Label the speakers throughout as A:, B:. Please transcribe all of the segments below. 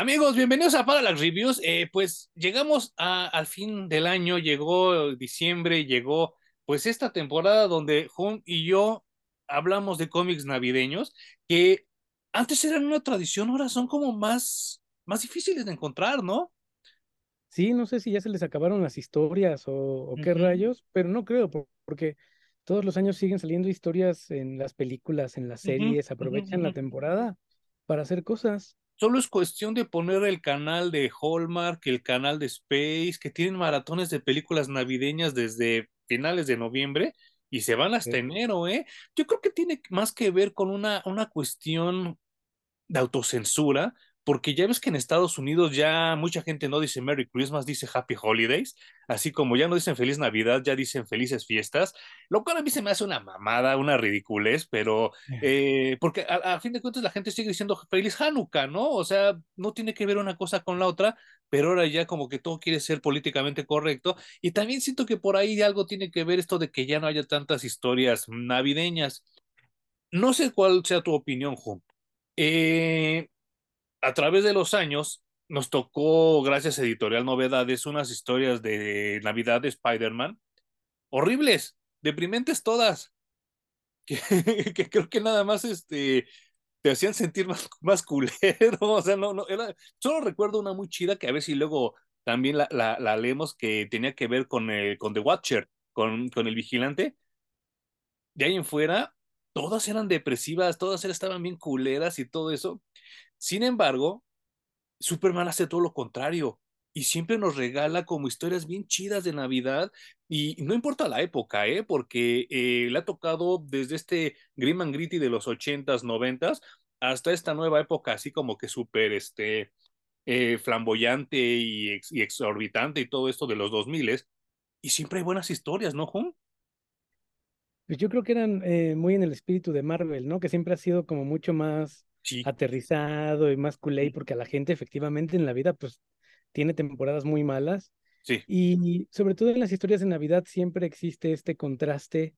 A: Amigos, bienvenidos a Para las Reviews. Eh, pues llegamos a- al fin del año, llegó diciembre, llegó pues esta temporada donde Jun y yo hablamos de cómics navideños que antes eran una tradición, ahora son como más, más difíciles de encontrar, ¿no?
B: Sí, no sé si ya se les acabaron las historias o, o qué rayos, pero no creo, por- porque todos los años siguen saliendo historias en las películas, en las series, aprovechan la temporada para hacer cosas.
A: Solo es cuestión de poner el canal de Hallmark, el canal de Space, que tienen maratones de películas navideñas desde finales de noviembre y se van hasta enero, ¿eh? Yo creo que tiene más que ver con una, una cuestión de autocensura, porque ya ves que en Estados Unidos ya mucha gente no dice Merry Christmas, dice Happy Holidays, así como ya no dicen Feliz Navidad, ya dicen Felices Fiestas, lo cual a mí se me hace una mamada, una ridiculez, pero eh, porque a, a fin de cuentas la gente sigue diciendo Feliz Hanukkah, ¿no? O sea, no tiene que ver una cosa con la otra, pero ahora ya como que todo quiere ser políticamente correcto, y también siento que por ahí algo tiene que ver esto de que ya no haya tantas historias navideñas. No sé cuál sea tu opinión, Juan. Eh, a través de los años nos tocó, gracias a Editorial Novedades, unas historias de Navidad de Spider-Man horribles, deprimentes todas, que, creo que nada más este, te hacían sentir más, más culero, o sea, no, no, solo recuerdo una muy chida que a ver si luego también la, la, la leemos que tenía que ver con, el, con The Watcher, con, con el vigilante, de ahí en fuera, todas eran depresivas, todas estaban bien culeras y todo eso. Sin embargo, Superman hace todo lo contrario y siempre nos regala como historias bien chidas de Navidad y no importa la época, ¿eh? porque eh, le ha tocado desde este Grim and Gritty de los ochentas, noventas, hasta esta nueva época así como que súper este, eh, flamboyante y, ex- y exorbitante y todo esto de los dos miles y siempre hay buenas historias, ¿no, Jun?
B: pues yo creo que eran eh, muy en el espíritu de Marvel, ¿no? Que siempre ha sido como mucho más
A: Sí,
B: aterrizado y más culé, porque a la gente efectivamente en la vida pues tiene temporadas muy malas
A: sí.
B: y sobre todo en las historias de Navidad siempre existe este contraste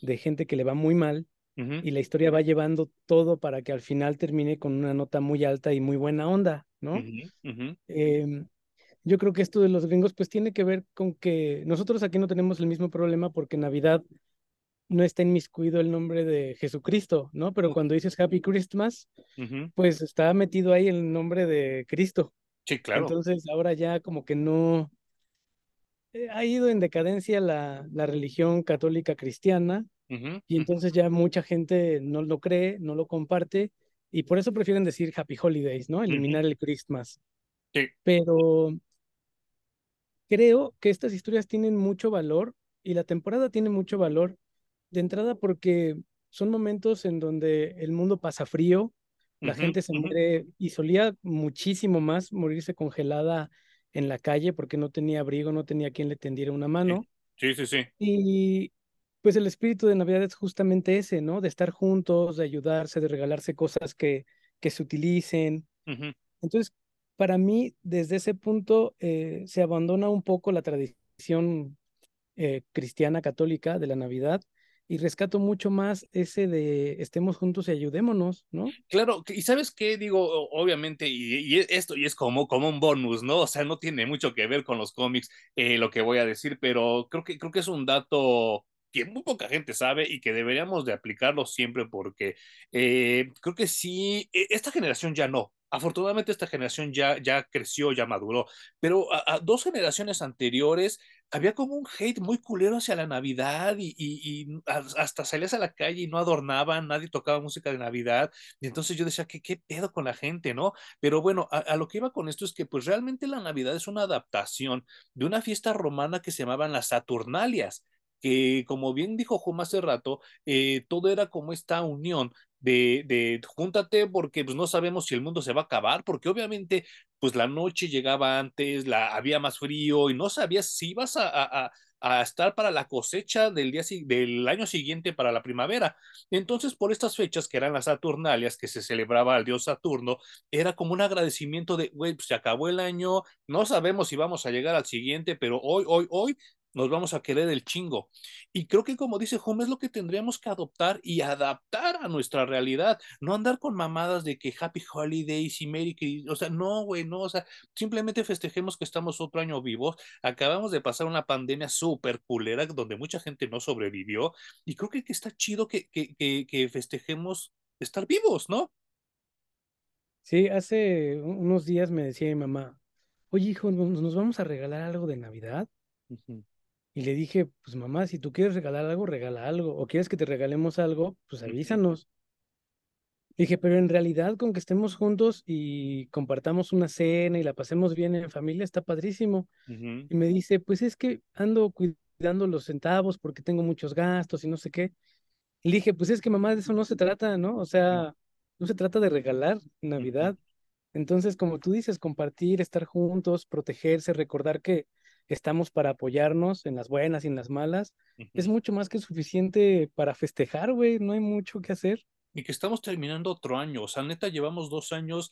B: de gente que le va muy mal
A: ujú,
B: y la historia va llevando todo para que al final termine con una nota muy alta y muy buena onda, ¿no?
A: ujú, ujú.
B: Em, yo creo que esto de los gringos pues tiene que ver con que nosotros aquí no tenemos el mismo problema porque Navidad no está inmiscuido el nombre de Jesucristo, ¿no? Pero cuando dices Happy Christmas, pues está metido ahí el nombre de Cristo.
A: Sí, claro.
B: Entonces ahora ya como que no eh, ha ido en decadencia la, la religión católica cristiana y entonces ya mucha gente no lo cree, no lo comparte y por eso prefieren decir Happy Holidays, ¿no? Eliminar el Christmas.
A: Sí.
B: Pero creo que estas historias tienen mucho valor y la temporada tiene mucho valor de entrada porque son momentos en donde el mundo pasa frío, la gente se muere y solía muchísimo más morirse congelada en la calle porque no tenía abrigo, no tenía quien le tendiera una mano.
A: sí, sí. sí.
B: Y pues el espíritu de Navidad es justamente ese, ¿no? De estar juntos, de ayudarse, de regalarse cosas que, que se utilicen. Entonces, para mí, desde ese punto, eh, se abandona un poco la tradición eh, cristiana católica de la Navidad y rescato mucho más ese de estemos juntos y ayudémonos, ¿no?
A: Claro, y sabes qué, digo, obviamente, y, y esto y es como, como un bonus, ¿no? O sea, no tiene mucho que ver con los cómics, eh, lo que voy a decir, pero creo que, creo que es un dato que muy poca gente sabe y que deberíamos de aplicarlo siempre porque eh, creo que sí, e- esta generación ya no. Afortunadamente esta generación ya, creció, ya maduró, pero a, dos generaciones anteriores había como un hate muy culero hacia la Navidad y, hasta salías a la calle y no adornaban, nadie tocaba música de Navidad. Y entonces yo decía, ¿qué, qué pedo con la gente, no? Pero bueno, a, a, lo que iba con esto es que pues realmente la Navidad es una adaptación de una fiesta romana que se llamaban las Saturnalias que como bien dijo Juma hace rato, eh, todo era como esta unión de, de júntate porque pues no sabemos si el mundo se va a acabar, porque obviamente pues la noche llegaba antes, la, había más frío y no sabías si ibas a, a, a estar para la cosecha del, día, del año siguiente para la primavera. Entonces, por estas fechas que eran las Saturnalias, que se celebraba al dios Saturno, era como un agradecimiento de, güey, pues se acabó el año, no sabemos si vamos a llegar al siguiente, pero hoy, hoy, hoy nos vamos a querer el chingo. Y creo que como dice Home, es lo que tendríamos que adoptar y adaptar a nuestra realidad, no andar con mamadas de que Happy Holidays y Merry Christmas, o sea, no, güey, no, o sea, simplemente festejemos que estamos otro año vivos, acabamos de pasar una pandemia súper culera donde mucha gente no sobrevivió y creo que, que está chido que, que, que, que festejemos estar vivos, ¿no?
B: Sí, hace unos días me decía mi mamá, oye hijo, ¿nos vamos a regalar algo de Navidad? Y le dije, pues mamá, si tú quieres regalar algo, regala algo. O quieres que te regalemos algo, pues avísanos. Dije, pero en realidad con que estemos juntos y compartamos una cena y la pasemos bien en familia, está padrísimo. Y me dice, pues es que ando cuidando los centavos porque tengo muchos gastos y no sé qué. Y le dije, pues es que mamá, de eso no se trata, ¿no? O sea, no se trata de regalar Navidad. Entonces, como tú dices, compartir, estar juntos, protegerse, recordar que estamos para apoyarnos en las buenas y en las malas, es mucho más que suficiente para festejar, güey. No hay mucho que hacer.
A: Y que estamos terminando otro año, o sea, neta, llevamos dos años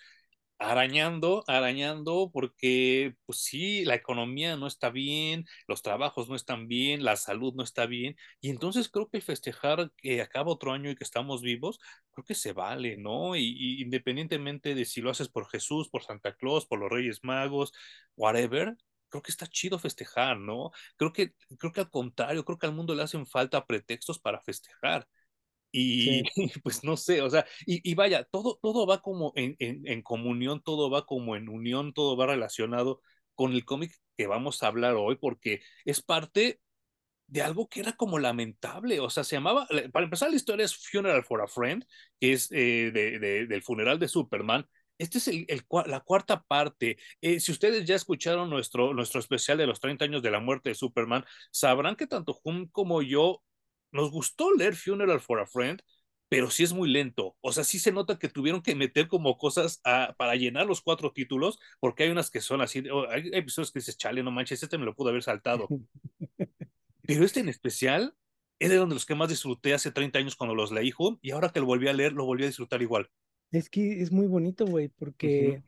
A: arañando, arañando, porque pues sí, la economía no está bien, los trabajos no están bien, la salud no está bien, y entonces creo que festejar que acaba otro año y que estamos vivos, creo que se vale, ¿no? Y, y independientemente de si lo haces por Jesús, por Santa Claus, por los Reyes Magos, whatever. Creo que está chido festejar, ¿no? Creo que, creo que al contrario, creo que al mundo le hacen falta pretextos para festejar. Y
B: Sí,
A: pues no sé, o sea, y, y vaya, todo, todo va como en, en, en comunión, todo va como en unión, todo va relacionado con el cómic que vamos a hablar hoy, porque es parte de algo que era como lamentable, o sea, se llamaba, para empezar la historia es Funeral for a Friend, que es eh, de, de, del funeral de Superman. Este es el, el, la cuarta parte. Eh, si ustedes ya escucharon nuestro, nuestro especial de los 30 años de la muerte de Superman, sabrán que tanto Hum como yo nos gustó leer Funeral for a Friend, pero sí es muy lento. O sea, sí se nota que tuvieron que meter como cosas a, para llenar los cuatro títulos, porque hay unas que son así, oh, hay episodios que dices, chale, no manches, este me lo pudo haber saltado. Pero este en especial es de donde los que más disfruté hace 30 años cuando los leí, Hum, y ahora que lo volví a leer, lo volví a disfrutar igual.
B: Es que es muy bonito, güey,
A: Uh -huh.
B: porque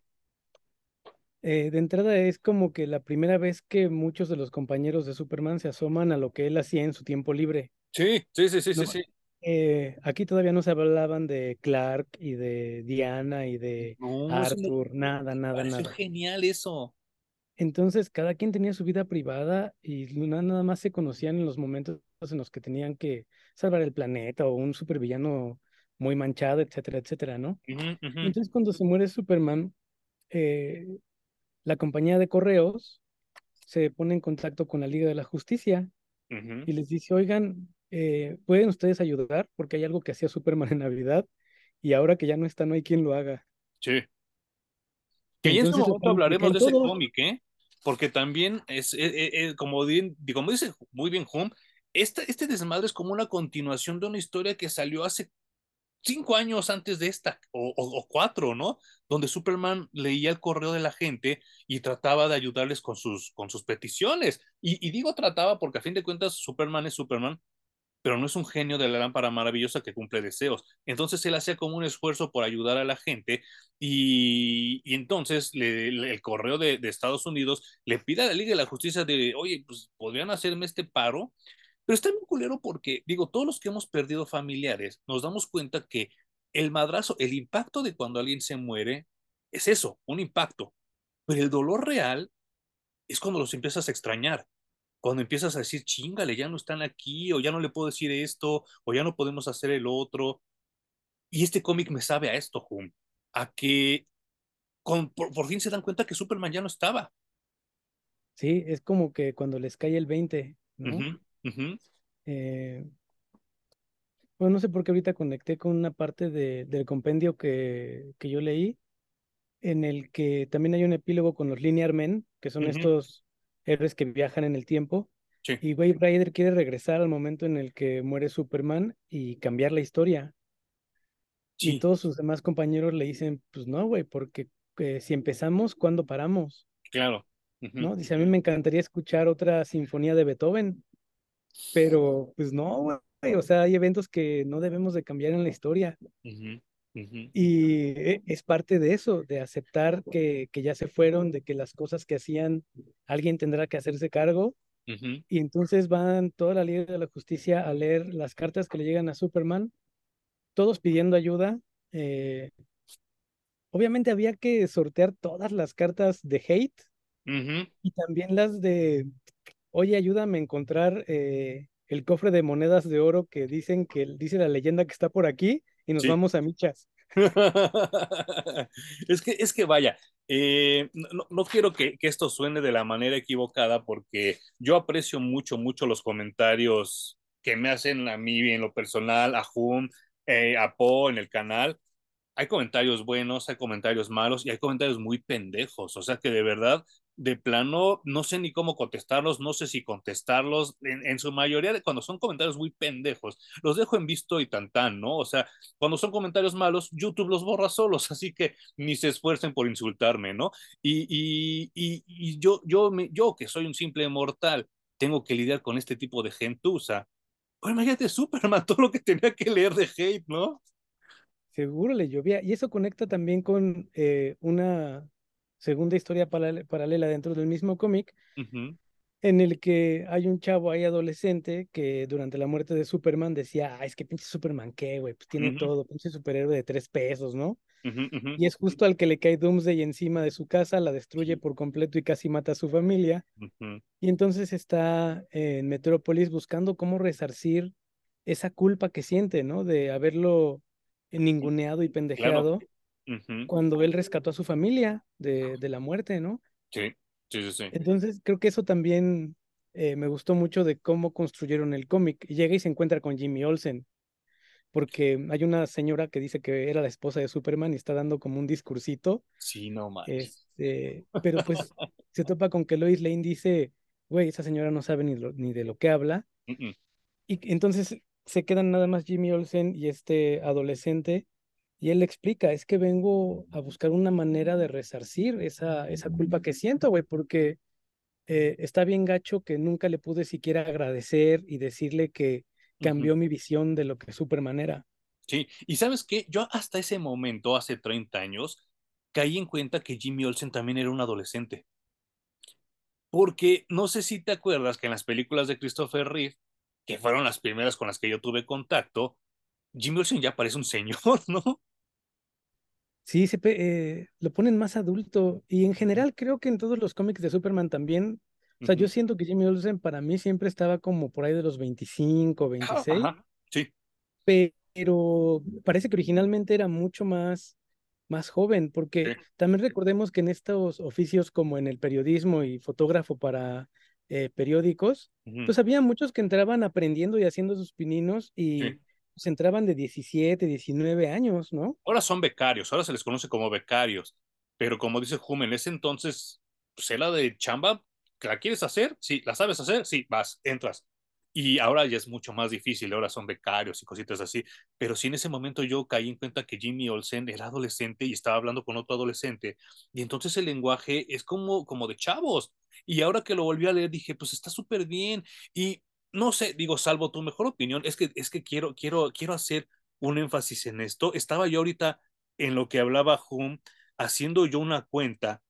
B: eh, de entrada es como que la primera vez que muchos de los compañeros de Superman se asoman a lo que él hacía en su tiempo libre,
A: Sí, sí, sí, sí, sí,
B: ¿no?
A: sí.
B: Eh, aquí todavía no se hablaban de Clark y de Diana y de
A: No, eso me,
B: Arthur, nada, nada, nada.
A: genial eso.
B: Entonces, cada quien tenía su vida privada y na- nada más se conocían en los momentos en los que tenían que salvar el planeta o un supervillano muy manchado, etcétera, etcétera, ¿no?
A: Uh -huh, uh
B: Y
A: -huh,
B: entonces, cuando se muere Superman, eh, la compañía de correos se pone en contacto con la Liga de la Justicia
A: uh -huh.
B: y les dice, oigan, eh, ¿pueden ustedes ayudar? Porque hay algo que hacía Superman en Navidad y ahora que ya no está, no hay quien lo haga.
A: Sí. Que ya en su
B: entonces se
A: momento hablaremos de ese cómic, ¿eh? Porque también es, es, es como, di- como dice muy bien Hum, este, este desmadre es como una continuación de una historia que salió hace cinco años antes de esta, o, cuatro, ¿no? Donde Superman leía el correo de la gente y trataba de ayudarles con sus, con sus peticiones. Y, digo trataba porque a fin de cuentas Superman es Superman, pero no es un genio de la lámpara maravillosa que cumple deseos. Entonces él hacía como un esfuerzo por ayudar a la gente y, y entonces el correo de, de, Estados Unidos le pide a la Liga de la Justicia de, oye, pues podrían hacerme este paro. Pero está bien culero porque, digo, todos los que hemos perdido familiares nos damos cuenta que el madrazo, el impacto de cuando alguien se muere es eso, un impacto. Pero el dolor real es cuando los empiezas a extrañar cuando empiezas a decir, chingale, ya no están aquí, o ya no le puedo decir esto, o ya no podemos hacer el otro. Y este cómic me sabe a esto, Hum, a que con, por, por, fin se dan cuenta que Superman ya no estaba.
B: Sí, es como que cuando les cae el 20,
A: Uh
B: ¿no?
A: -huh, uh -huh.
B: Eh, no sé por qué ahorita conecté con una parte de, del compendio que, que yo leí, en el que también hay un epílogo con los Linear Men, que son
A: uh -huh.
B: estos héroes que viajan en el tiempo.
A: Sí.
B: Y Wave Rider quiere regresar al momento en el que muere Superman y cambiar la historia. Y todos sus demás compañeros le dicen, pues no, güey, porque eh, si empezamos, ¿cuándo paramos?
A: claro. Uh -huh,
B: ¿No? Dice, a mí me encantaría escuchar otra sinfonía de Beethoven, pero pues no, güey, o sea, hay eventos que no debemos de cambiar en la historia.
A: Uh -huh, uh -huh.
B: Y eh, es parte de eso, de aceptar que, que ya se fueron, de que las cosas que hacían, alguien tendrá que hacerse cargo y entonces van toda la Liga de la Justicia a leer las cartas que le llegan a Superman, todos pidiendo ayuda. eh, obviamente había que sortear todas las cartas de hate y también las de, oye, ayúdame a encontrar eh, el cofre de monedas de oro que dicen que dice la leyenda que está por aquí y nos
A: Sí.
B: vamos a michas.
A: Es que, es que vaya, eh, no, no- quiero que, que esto suene de la manera equivocada porque yo aprecio mucho, mucho los comentarios que me hacen a mí en lo personal, a Jun, eh, a Po en el canal. Hay comentarios buenos, hay comentarios malos y hay comentarios muy pendejos. O sea que de verdad, de plano, no sé ni cómo contestarlos, no sé si contestarlos. En, en su mayoría, cuando son comentarios muy pendejos, los dejo en visto y tan tan, ¿no? O sea, cuando son comentarios malos, YouTube los borra solos, así que ni se esfuercen por insultarme, ¿no? Y, y, y, yo, yo, yo, que soy un simple mortal, tengo que lidiar con este tipo de gentuza. Pues imagínate Superman, todo lo que tenía que leer de hate, ¿no?
B: Seguro le llovía. Y eso conecta también con eh, una segunda historia parale- paralela dentro del mismo cómic, en el que hay un chavo ahí adolescente que durante la muerte de Superman decía, ah, es que pinche Superman, ¿qué, güey? Pues tiene todo, pinche superhéroe de tres pesos, ¿no? Y es justo al que le cae Doomsday encima de su casa, la destruye por completo y casi mata a su familia. Y entonces está en Metrópolis buscando cómo resarcir esa culpa que siente, ¿no? De haberlo ninguneado y
A: Claro. Ujú.
B: cuando él rescató a su familia de, de la muerte, ¿no?
A: Sí, sí, sí, sí.
B: Entonces creo que eso también eh, me gustó mucho de cómo construyeron el cómic. Llega y se encuentra con Jimmy Olsen, porque hay una señora que dice que era la esposa de Superman y está dando como un discursito,
A: Sí, no manches.
B: este, pero pues se topa con que Lois Lane dice, güey, esa señora no sabe ni, lo- ni de lo que habla.
A: Mm-mm.
B: Y entonces se quedan nada más Jimmy Olsen y este adolescente, y él le explica, es que vengo a buscar una manera de resarcir esa, esa culpa que siento, güey, porque eh, está bien gacho que nunca le pude siquiera agradecer y decirle que cambió mi visión de lo que Superman era.
A: Sí, y ¿sabes qué? Yo hasta ese momento, hace 30 años, caí en cuenta que Jimmy Olsen también era un adolescente. Porque no sé si te acuerdas que en las películas de Christopher Reeve, que fueron las primeras con las que yo tuve contacto, Jimmy Olsen ya parece un señor, ¿no?
B: Sí, se eh, lo ponen más adulto y en general creo que en todos los cómics de Superman también, o sea, yo siento que Jimmy Olsen para mí siempre estaba como por ahí de los 25,
A: Ajá,
B: 26.
A: ajá, sí,
B: pero parece que originalmente era mucho más, más joven,
A: sí.
B: porque también recordemos que en estos oficios como en el periodismo y fotógrafo para eh, periódicos, pues había muchos que entraban aprendiendo y haciendo sus pininos y
A: Sí.
B: Pues entraban de 17, 19 años, ¿no?
A: Ahora son becarios, ahora se les conoce como becarios, pero como dice Hume, en ese entonces, pues era de chamba, ¿que ¿la quieres hacer? Sí, ¿la sabes hacer? Sí, vas, entras. Y ahora ya es mucho más difícil, ahora son becarios y cositas así, pero sí en ese momento yo caí en cuenta que Jimmy Olsen era adolescente y estaba hablando con otro adolescente, y entonces el lenguaje es como, como de chavos, y ahora que lo volví a leer dije, pues está súper bien, y no sé, digo, salvo tu mejor opinión, es que, es que quiero, quiero, quiero hacer un énfasis en esto. Estaba yo ahorita en lo que hablaba Hum, haciendo yo una cuenta.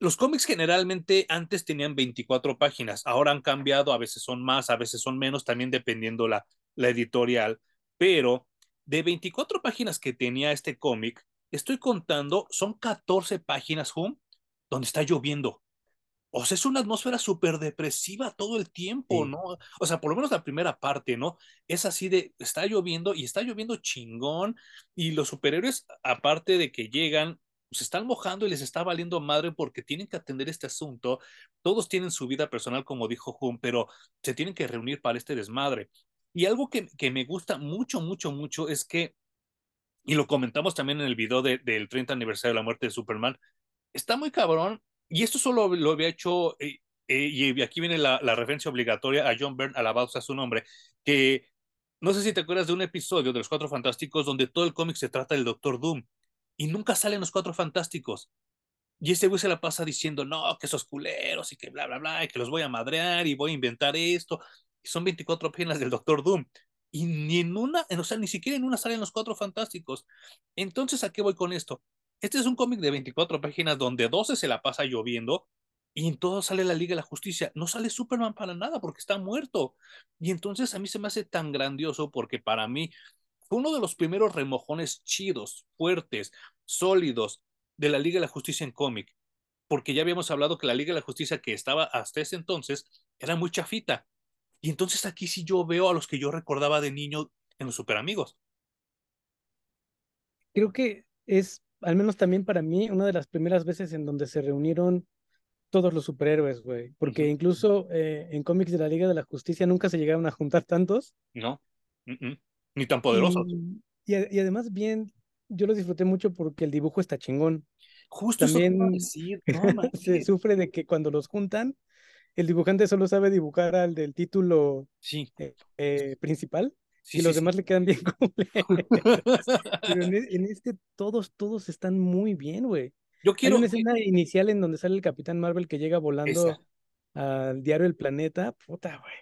A: Los cómics generalmente antes tenían 24 páginas, ahora han cambiado, a veces son más, a veces son menos, también dependiendo la, la editorial, pero de 24 páginas que tenía este cómic, estoy contando, son 14 páginas, Hum, donde está lloviendo. O sea, es una atmósfera súper depresiva todo el tiempo,
B: Sí.
A: ¿no? O sea, por lo menos la primera parte, ¿no? Es así de, está lloviendo y está lloviendo chingón y los superhéroes, aparte de que llegan, se están mojando y les está valiendo madre porque tienen que atender este asunto. Todos tienen su vida personal, como dijo Jun, pero se tienen que reunir para este desmadre. Y algo que, que me gusta mucho, mucho, mucho es que, y lo comentamos también en el video de, del 30 aniversario de la muerte de Superman, está muy cabrón, y esto solo lo había hecho, eh, eh, y aquí viene la, referencia obligatoria a John Byrne, alabado sea su nombre, que no sé si te acuerdas de un episodio de Los Cuatro Fantásticos donde todo el cómic se trata del Doctor Doom, y nunca salen los Cuatro Fantásticos. Y ese güey se la pasa diciendo, no, que esos culeros y que bla, bla, bla, y que los voy a madrear y voy a inventar esto. Y son 24 páginas del Doctor Doom. Y ni en una, o sea, ni siquiera en una salen los Cuatro Fantásticos. Entonces, ¿a qué voy con esto? Este es un cómic de 24 páginas donde 12 se la pasa lloviendo y en todo sale la Liga de la Justicia. No sale Superman para nada porque está muerto. Y entonces a mí se me hace tan grandioso porque para mí fue uno de los primeros remojones chidos, fuertes, sólidos de la Liga de la Justicia en cómic. Porque ya habíamos hablado que la Liga de la Justicia que estaba hasta ese entonces era muy chafita. Y entonces aquí sí yo veo a los que yo recordaba de niño en los Super Amigos.
B: Creo que es, al menos también para mí, una de las primeras veces en donde se reunieron todos los superhéroes, güey. Porque incluso eh, en cómics de la Liga de la Justicia nunca se llegaron a juntar tantos.
A: No, ni tan poderosos.
B: Y, y, además, bien, yo lo disfruté mucho porque el dibujo está chingón.
A: Justo
B: También
A: decir.
B: se sufre de que cuando los juntan, el dibujante solo sabe dibujar al del título
A: sí.
B: eh, eh, principal. Y los demás le quedan bien Pero en, en, este todos, todos están muy bien, güey.
A: Yo quiero.
B: Hay una escena inicial en donde sale el Capitán Marvel que llega volando Esa. al diario El Planeta. Puta, güey.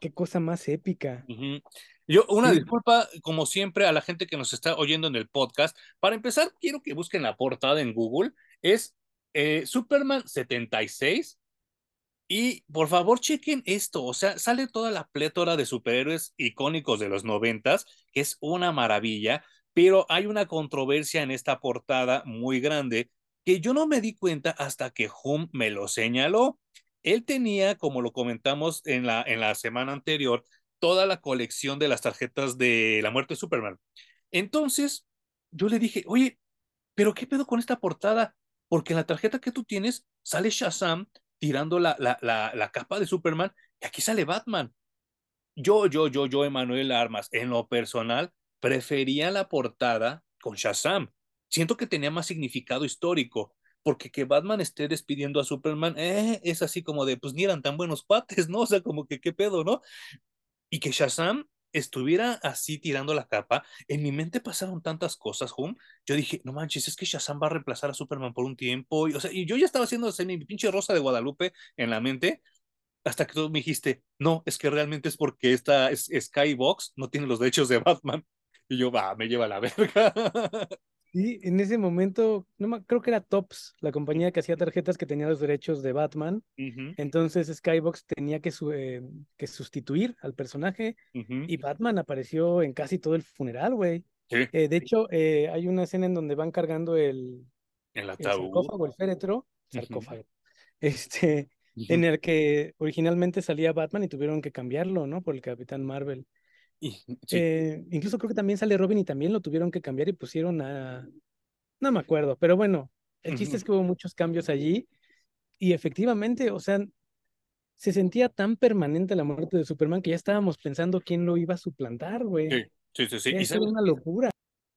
B: Qué cosa más épica.
A: Uh -huh. Yo, una sí. disculpa, como siempre, a la gente que nos está oyendo en el podcast. Para empezar, quiero que busquen la portada en Google. Es eh, Superman 76. Y por favor, chequen esto. O sea, sale toda la plétora de superhéroes icónicos de los noventas, que es una maravilla. Pero hay una controversia en esta portada muy grande que yo no me di cuenta hasta que Hum me lo señaló. Él tenía, como lo comentamos en la, en la semana anterior, toda la colección de las tarjetas de la muerte de Superman. Entonces, yo le dije, oye, pero ¿qué pedo con esta portada? Porque en la tarjeta que tú tienes sale Shazam tirando la, la, la, la capa de Superman y aquí sale Batman. Yo, yo, yo, yo, Emanuel Armas, en lo personal, prefería la portada con Shazam. Siento que tenía más significado histórico, porque que Batman esté despidiendo a Superman eh, es así como de, pues ni eran tan buenos pates, ¿no? O sea, como que qué pedo, ¿no? Y que Shazam estuviera así tirando la capa, en mi mente pasaron tantas cosas, Hum. Yo dije, no manches, es que Shazam va a reemplazar a Superman por un tiempo. Y, o sea, y yo ya estaba haciendo mi pinche rosa de Guadalupe en la mente, hasta que tú me dijiste, no, es que realmente es porque esta es, Skybox no tiene los derechos de Batman. Y yo, va, me lleva la verga.
B: Sí, en ese momento, no, creo que era Tops, la compañía que hacía tarjetas que tenía los derechos de Batman. Uh -huh. Entonces Skybox tenía que, su, eh, que, sustituir al personaje uh -huh. y Batman apareció en casi todo el funeral, güey.
A: Sí.
B: Eh, de hecho, eh, hay una escena en donde van cargando el,
A: el,
B: el sarcófago, el féretro, sarcófago, uh -huh. este, en el que originalmente salía Batman y tuvieron que cambiarlo, ¿no? Por el Capitán Marvel.
A: Sí.
B: eh, incluso creo que también sale Robin y también lo tuvieron que cambiar y pusieron a... No me acuerdo, pero bueno, el chiste uh -huh. es que hubo muchos cambios allí y efectivamente, o sea, se sentía tan permanente la muerte de Superman que ya estábamos pensando quién lo iba a suplantar, güey.
A: Sí, sí, sí. sí.
B: Eso era una locura.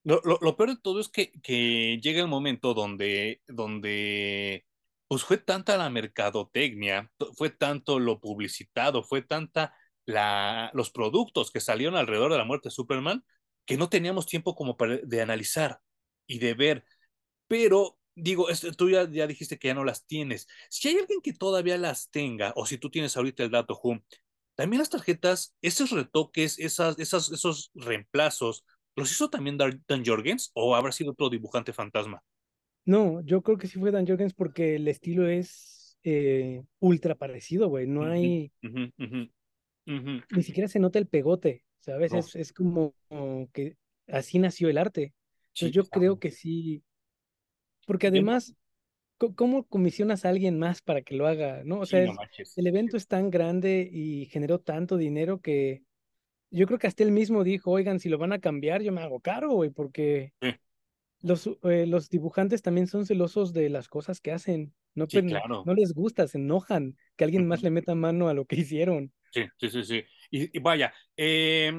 A: Lo, lo, lo, peor de todo es que, que llega el momento donde, donde pues fue tanta la mercadotecnia, fue tanto lo publicitado, fue tanta la, los productos que salieron alrededor de la muerte de Superman que no teníamos tiempo como para, de analizar y de ver. Pero digo, tú ya, ya, dijiste que ya no las tienes. Si hay alguien que todavía las tenga, o si tú tienes ahorita el dato, Hum, también las tarjetas, esos retoques, esas, esas, esos reemplazos, ¿los hizo también Dan Jorgens o habrá sido otro dibujante fantasma?
B: No, yo creo que sí fue Dan Jorgens porque el estilo es eh, ultra parecido, güey. No hay.
A: Uh -huh, uh -huh. Uh -huh.
B: Ni siquiera se nota el pegote, ¿sabes? No. Es, es como, como, que así nació el arte. Entonces yo claro. creo que sí. Porque además, ¿cómo comisionas a alguien más para que lo haga? ¿no? O sea,
A: sí, no
B: es, el evento es tan grande y generó tanto dinero que yo creo que hasta él mismo dijo, oigan, si lo van a cambiar, yo me hago cargo, güey, porque
A: sí.
B: los, eh, los dibujantes también son celosos de las cosas que hacen. No,
A: sí, claro.
B: no les gusta, se enojan que alguien más le meta mano a lo que hicieron.
A: Sí, sí, sí, sí. Y, vaya, eh,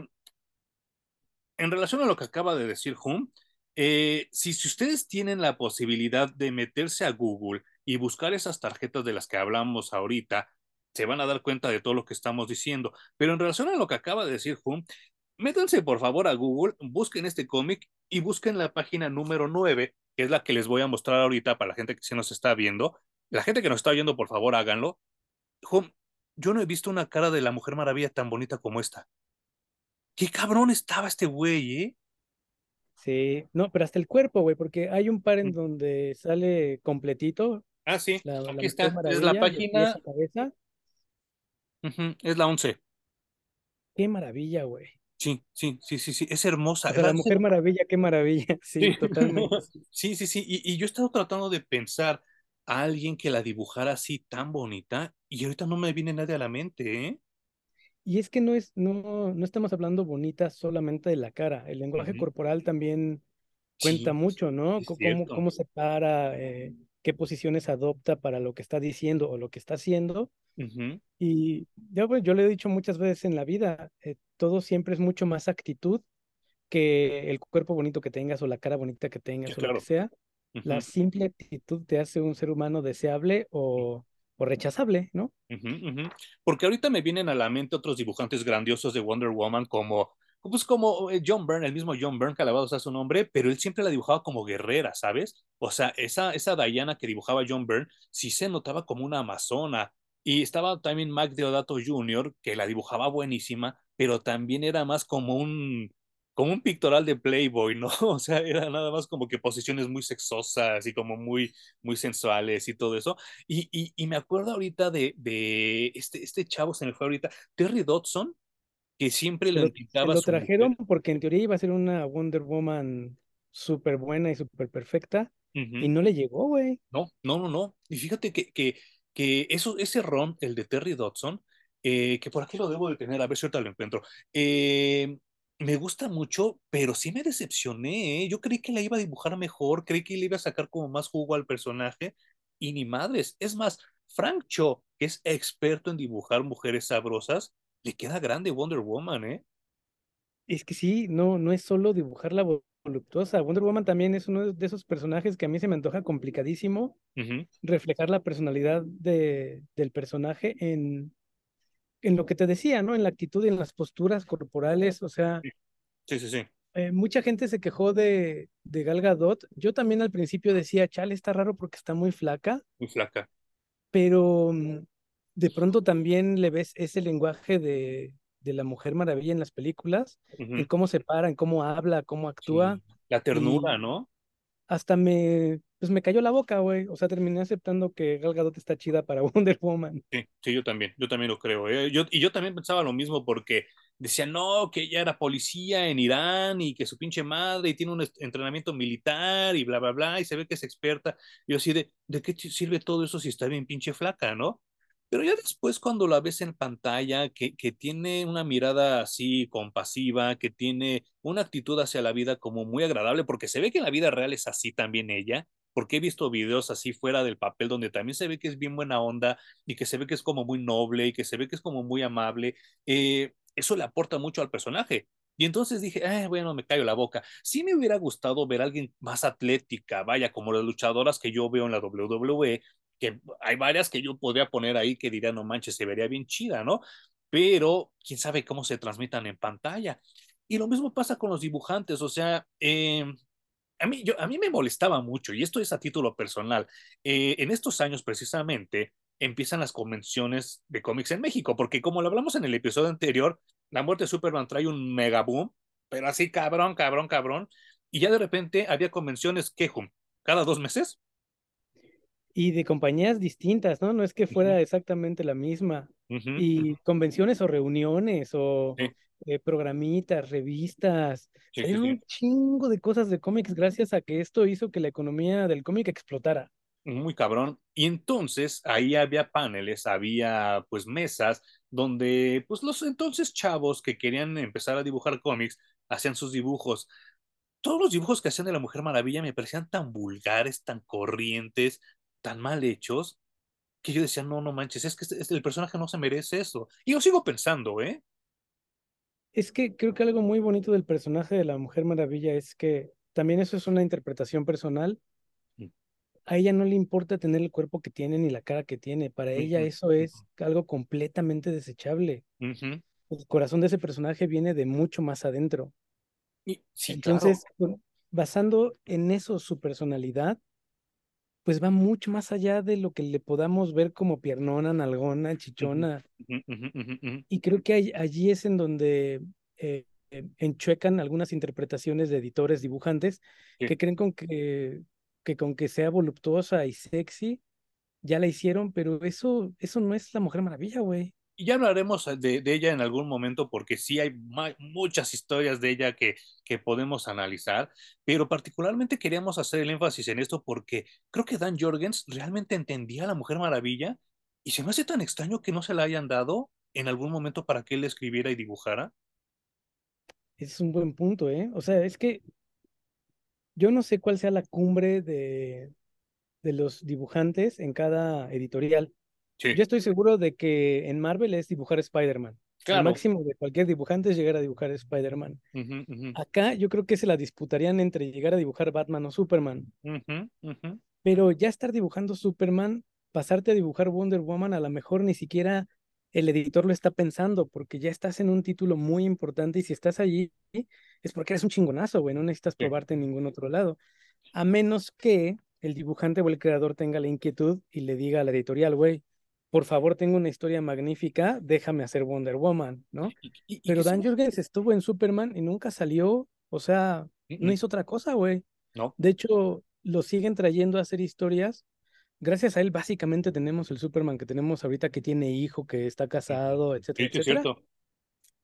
A: en relación a lo que acaba de decir Hum, eh, si, si, ustedes tienen la posibilidad de meterse a Google y buscar esas tarjetas de las que hablamos ahorita, se van a dar cuenta de todo lo que estamos diciendo. Pero en relación a lo que acaba de decir Hum, métanse por favor a Google, busquen este cómic y busquen la página número 9, que es la que les voy a mostrar ahorita para la gente que se nos está viendo. La gente que nos está viendo, por favor, háganlo. Hum, yo no he visto una cara de la Mujer Maravilla tan bonita como esta. Qué cabrón estaba este güey, ¿eh?
B: Sí, no, pero hasta el cuerpo, güey, porque hay un par en donde sale completito.
A: Ah, sí,
B: La,
A: aquí está. Es la página,
B: cabeza.
A: es la 11.
B: Qué maravilla, güey.
A: Sí, sí, sí, sí, sí, es hermosa.
B: O sea,
A: Va
B: la Mujer Maravilla, qué maravilla. Sí,
A: Sí,
B: totalmente. sí.
A: sí, sí, sí. Y, y yo he estado tratando de pensar a alguien que la dibujara así tan bonita y ahorita no me viene nadie a la mente, ¿eh?
B: Y es que no es, no, no estamos hablando bonita solamente de la cara. El lenguaje corporal también cuenta
A: Sí,
B: mucho, ¿no? Cómo, cómo se para, eh, qué posiciones adopta para lo que está diciendo o lo que está haciendo. Y yo, pues, yo le he dicho muchas veces en la vida, eh, todo siempre es mucho más actitud que el cuerpo bonito que tengas o la cara bonita que
A: Sí,
B: tengas o lo que sea. La simple actitud te hace un ser humano deseable o, o rechazable, ¿no?
A: Porque ahorita me vienen a la mente otros dibujantes grandiosos de Wonder Woman como, pues como eh, John Byrne, el mismo John Byrne, que alabado sea su nombre, pero él siempre la dibujaba como guerrera, ¿sabes? O sea, esa, esa Diana que dibujaba John Byrne sí se notaba como una amazona. Y estaba también Mac Deodato Jr., que la dibujaba buenísima, pero también era más como un, como un pictoral de Playboy, ¿no? O sea, era nada más como que posiciones muy sexosas y como muy, muy sensuales y todo eso. Y, y, y me acuerdo ahorita de, de este, este chavo, se me fue ahorita, Terry Dodson, que siempre le pintaba
B: lo
A: su
B: trajeron porque en teoría iba a ser una Wonder Woman súper buena y súper perfecta y no le llegó, güey.
A: No, no, no, no. Y fíjate que, que, que eso, ese ron, el de Terry Dodson, eh, que por aquí lo debo de tener, a ver si ahorita lo encuentro, eh, me gusta mucho, pero sí me decepcioné, ¿eh? Yo creí que la iba a dibujar mejor, creí que le iba a sacar como más jugo al personaje, y ni madres. Es más, Frank Cho, que es experto en dibujar mujeres sabrosas, le queda grande Wonder Woman, ¿eh?
B: Es que sí, no, no es solo dibujarla vo- voluptuosa. Wonder Woman también es uno de esos personajes que a mí se me antoja complicadísimo reflejar la personalidad de, del personaje en, en lo que te decía, ¿no? En la actitud y en las posturas corporales. O sea,
A: Sí, sí, sí,
B: eh, mucha gente se quejó de, de Gal Gadot. Yo también al principio decía, chale, está raro porque está muy flaca,
A: muy flaca.
B: pero mm, de pronto también le ves ese lenguaje de, de la Mujer Maravilla en las películas, en
A: Ujú.
B: cómo se para, en cómo habla, cómo actúa.
A: Sí. La ternura,
B: Y
A: ¿no?
B: hasta me, pues me cayó la boca, güey. O sea, terminé aceptando que Gal Gadot está chida para Wonder Woman.
A: Sí, sí, yo también, yo también lo creo. ¿eh? Yo, y yo también pensaba lo mismo porque decían, no, que ella era policía en Irán y que su pinche madre y tiene un entrenamiento militar y bla, bla, bla, y se ve que es experta. Yo así de, ¿de qué sirve todo eso si está bien pinche flaca, no? Pero ya después cuando la ves en pantalla, que, que tiene una mirada así compasiva, que tiene una actitud hacia la vida como muy agradable, porque se ve que en la vida real es así también ella, porque he visto videos así fuera del papel donde también se ve que es bien buena onda y que se ve que es como muy noble y que se ve que es como muy amable, eh, eso le aporta mucho al personaje. Y entonces dije, "Ay, bueno, me callo la boca. Sí me hubiera gustado ver a alguien más atlética, vaya, como las luchadoras que yo veo en la WWE, que hay varias que yo podría poner ahí que diría, no manches, se vería bien chida, ¿no? Pero quién sabe cómo se transmitan en pantalla. Y lo mismo pasa con los dibujantes, o sea, eh, a mí, yo, a mí me molestaba mucho, y esto es a título personal. eh, en estos años, precisamente, empiezan las convenciones de cómics en México, porque como lo hablamos en el episodio anterior, la muerte de Superman trae un mega boom, pero así cabrón, cabrón, cabrón. Y ya de repente había convenciones, ¿qué, Hum? ¿Cada dos meses?
B: Y de compañías distintas, ¿no? No es que fuera exactamente la misma. Y convenciones o reuniones o
A: Sí,
B: eh, programitas, revistas.
A: sí, sí.
B: un chingo de cosas de cómics gracias a que esto hizo que la economía del cómic explotara.
A: Muy cabrón. Y entonces ahí había paneles, había pues mesas donde pues los entonces chavos que querían empezar a dibujar cómics hacían sus dibujos. Todos los dibujos que hacían de la Mujer Maravilla me parecían tan vulgares, tan corrientes, tan mal hechos, que yo decía, no, no manches, es que el personaje no se merece eso. Y yo sigo pensando, ¿eh?
B: Es que creo que algo muy bonito del personaje de la Mujer Maravilla es que también eso es una interpretación personal. A ella no le importa tener el cuerpo que tiene ni la cara que tiene. Para ella eso es algo completamente desechable. El corazón de ese personaje viene de mucho más adentro.
A: Sí.
B: Entonces, basando en eso su personalidad, pues va mucho más allá de lo que le podamos ver como piernona, nalgona, chichona. Y creo que allí es en donde eh, eh, enchuecan algunas interpretaciones de editores, dibujantes,
A: Sí,
B: que creen con que, que con que sea voluptuosa y sexy, ya la hicieron, pero eso, eso no es la Mujer Maravilla, güey.
A: Y ya hablaremos de, de, ella en algún momento porque sí hay muchas historias de ella que, que podemos analizar, pero particularmente queríamos hacer el énfasis en esto porque creo que Dan Jorgens realmente entendía a la Mujer Maravilla y se me hace tan extraño que no se la hayan dado en algún momento para que él escribiera y dibujara.
B: Es un buen punto, ¿eh? O sea, es que yo no sé cuál sea la cumbre de, de los dibujantes en cada editorial. Yo estoy seguro de que en Marvel es dibujar Spider-Man. El máximo de cualquier dibujante es llegar a dibujar Spider-Man. Acá yo creo que se la disputarían entre llegar a dibujar Batman o Superman. Pero ya estar dibujando Superman, pasarte a dibujar Wonder Woman, a lo mejor ni siquiera el editor lo está pensando, porque ya estás en un título muy importante y si estás allí es porque eres un chingonazo, güey, no necesitas probarte en ningún otro lado. A menos que el dibujante o el creador tenga la inquietud y le diga a la editorial, güey, por favor, tengo una historia magnífica, déjame hacer Wonder Woman, ¿no? Pero Dan Jurgens estuvo en Superman y nunca salió, o sea, no hizo otra cosa, güey.
A: No.
B: De hecho, lo siguen trayendo a hacer historias. Gracias a él, básicamente tenemos el Superman que tenemos ahorita, que tiene hijo, que está casado, etcétera, sí, etcétera. Es cierto.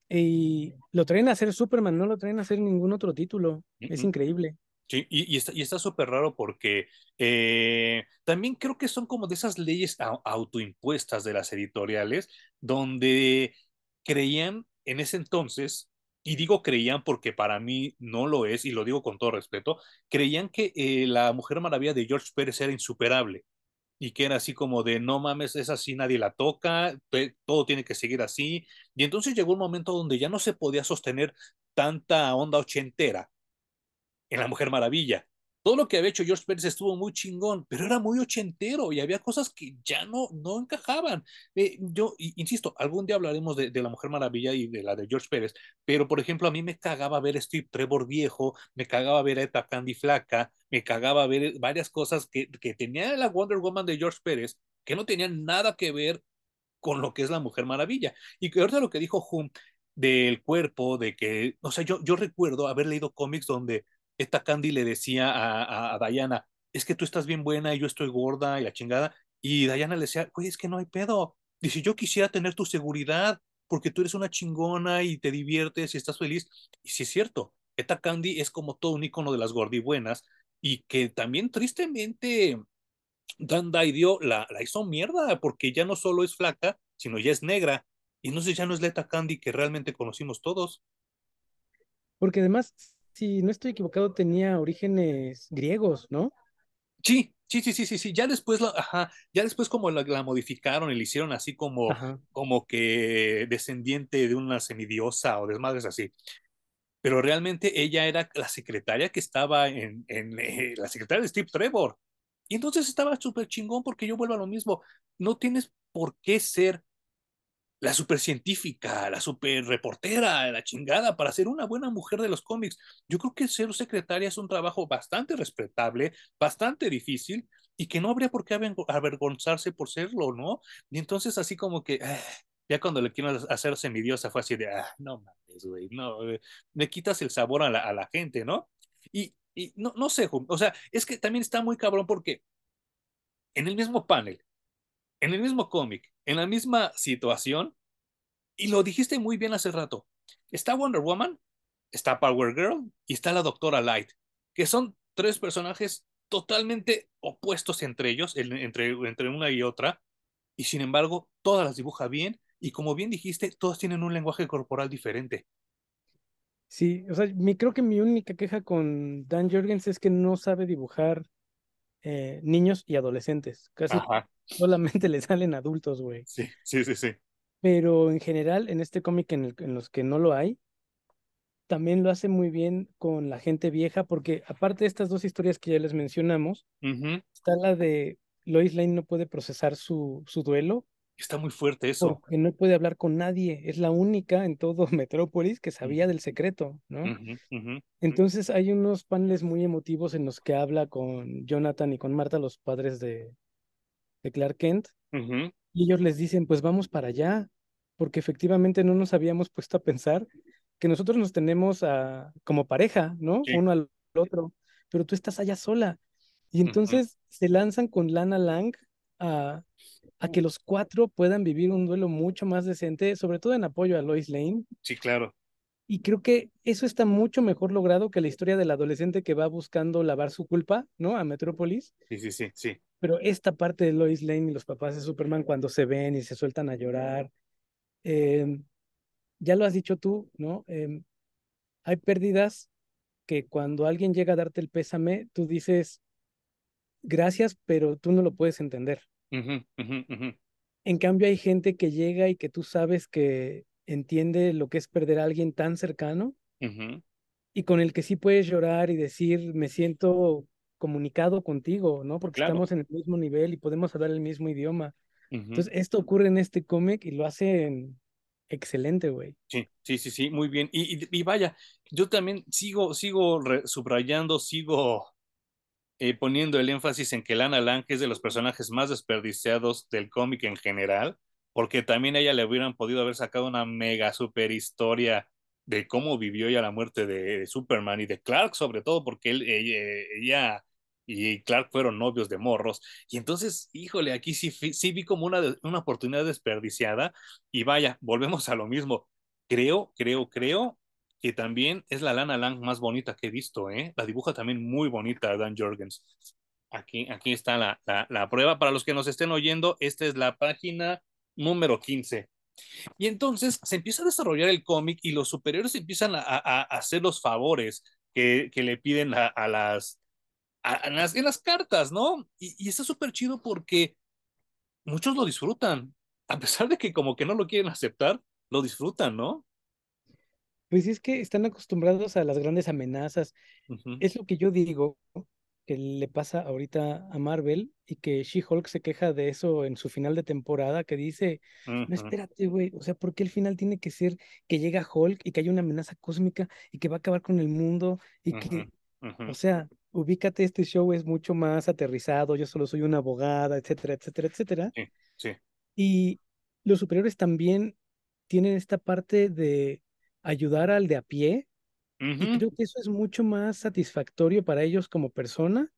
B: Y lo traen a hacer Superman, no lo traen a hacer ningún otro título. Es increíble.
A: Y, y está súper raro porque eh, también creo que son como de esas leyes autoimpuestas de las editoriales, donde creían en ese entonces, y digo creían porque para mí no lo es, y lo digo con todo respeto, creían que eh, la Mujer Maravilla de George Pérez era insuperable y que era así como de no mames, es así, nadie la toca, todo tiene que seguir así. Y entonces llegó un momento donde ya no se podía sostener tanta onda ochentera en La Mujer Maravilla. Todo lo que había hecho George Pérez estuvo muy chingón, pero era muy ochentero y había cosas que ya no, no encajaban. Eh, yo insisto, algún día hablaremos de, La Mujer Maravilla y de la de George Pérez, pero por ejemplo, a mí me cagaba ver Steve Trevor viejo, me cagaba ver a Eta Candy flaca, me cagaba ver varias cosas que, que tenía la Wonder Woman de George Pérez que no tenían nada que ver con lo que es la Mujer Maravilla. Y que ahorita lo que dijo Hum del cuerpo, de que, o sea, yo, yo recuerdo haber leído cómics donde esta Candy le decía a, a, Diana, es que tú estás bien buena y yo estoy gorda y la chingada. Y Diana le decía, güey, es que no hay pedo. Dice, yo quisiera tener tu seguridad porque tú eres una chingona y te diviertes y estás feliz. Y sí es cierto, esta Candy es como todo un icono de las gordibuenas y que también tristemente Dan dio la, la hizo mierda porque ya no solo es flaca, sino ya es negra. Y entonces ya no es la Eta Candy que realmente conocimos todos.
B: Porque además si no estoy equivocado, tenía orígenes griegos, ¿no?
A: Sí, sí, sí, sí, sí, sí. Ya después, ajá, ya después como la, modificaron y le hicieron así como, como que descendiente de una semidiosa o desmadres así. Pero realmente ella era la secretaria que estaba en, en eh, la secretaria de Steve Trevor. Y entonces estaba súper chingón porque yo vuelvo a lo mismo. No tienes por qué ser la científica, la super reportera, la chingada, para ser una buena mujer de los cómics. Yo creo que ser secretaria es un trabajo bastante respetable, bastante difícil y que no habría por qué avergonzarse por serlo, ¿no? Y entonces así como que, ah, ya cuando le quiero hacer semidiosa fue así de, ah, no mames, güey, no, eh, me quitas el sabor a la, a la gente, ¿no? Y, y no, no sé, o sea, es que también está muy cabrón porque en el mismo panel, en el mismo cómic, en la misma situación, y lo dijiste muy bien hace rato, está Wonder Woman, está Power Girl y está la Doctora Light, que son tres personajes totalmente opuestos entre ellos, entre, entre una y otra, y sin embargo, todas las dibuja bien, y como bien dijiste, todas tienen un lenguaje corporal diferente.
B: Sí, o sea, mi, creo que mi única queja con Dan Jorgens es que no sabe dibujar eh, niños y adolescentes. Casi solamente le salen adultos, güey.
A: Sí, sí, sí, sí.
B: Pero en general, en este cómic en, en los que no lo hay, también lo hace muy bien con la gente vieja, porque aparte de estas dos historias que ya les mencionamos, está la de Lois Lane no puede procesar su, su duelo.
A: Está muy fuerte eso.
B: Porque no puede hablar con nadie. Es la única en todo Metrópolis que sabía del secreto, ¿no? Entonces hay unos paneles muy emotivos en los que habla con Jonathan y con Marta, los padres de, de Clark Kent, y ellos les dicen, pues vamos para allá, porque efectivamente no nos habíamos puesto a pensar que nosotros nos tenemos a, como pareja, ¿no? Uno al otro, pero tú estás allá sola. Y entonces se lanzan con Lana Lang a, a que los cuatro puedan vivir un duelo mucho más decente, sobre todo en apoyo a Lois Lane.
A: Sí, claro.
B: Y creo que eso está mucho mejor logrado que la historia del adolescente que va buscando lavar su culpa, ¿no? A Metrópolis.
A: Sí, sí, sí, sí.
B: Pero esta parte de Lois Lane y los papás de Superman cuando se ven y se sueltan a llorar, eh, ya lo has dicho tú, ¿no? Eh, hay pérdidas que cuando alguien llega a darte el pésame, tú dices, gracias, pero tú no lo puedes entender.
A: Uh -huh, uh -huh,
B: en cambio, hay gente que llega y que tú sabes que entiende lo que es perder a alguien tan cercano y con el que sí puedes llorar y decir, me siento comunicado contigo, ¿no? Porque
A: Claro.
B: estamos en el mismo nivel y podemos hablar el mismo idioma. Entonces, esto ocurre en este cómic y lo hacen excelente, güey.
A: Sí, sí, sí, sí, muy bien. Y, y- y vaya, yo también sigo, sigo subrayando, sigo eh, poniendo el énfasis en que Lana Lang es de los personajes más desperdiciados del cómic en general, porque también a ella le hubieran podido haber sacado una mega super historia de cómo vivió ella la muerte de, de Superman y de Clark, sobre todo, porque él, ella, ella y Clark fueron novios de morros. Y entonces, híjole, aquí sí, sí vi como una, una oportunidad desperdiciada. Y vaya, volvemos a lo mismo. Creo, creo, creo que también es la Lana Lang más bonita que he visto, ¿eh? La dibuja también muy bonita Dan Jorgens. Aquí, aquí está la, la, la prueba. Para los que nos estén oyendo, esta es la página número 15. Y entonces se empieza a desarrollar el cómic y los superiores empiezan a hacer los favores que, que le piden a, a las, a- a las, en las cartas, ¿no? Y, y está súper chido porque muchos lo disfrutan. A pesar de que como que no lo quieren aceptar, lo disfrutan, ¿no?
B: Pues es que están acostumbrados a las grandes amenazas. Es lo que yo digo que le pasa ahorita a Marvel y que She-Hulk se queja de eso en su final de temporada, que dice, no espérate, güey, o sea, ¿por qué el final tiene que ser que llega Hulk y que hay una amenaza cósmica y que va a acabar con el mundo y que, o sea, ubícate, este show es mucho más aterrizado, yo solo soy una abogada, etcétera, etcétera, etcétera.
A: Sí, sí.
B: Y los superiores también tienen esta parte de ayudar al de a pie y creo que eso es mucho más satisfactorio para ellos como persona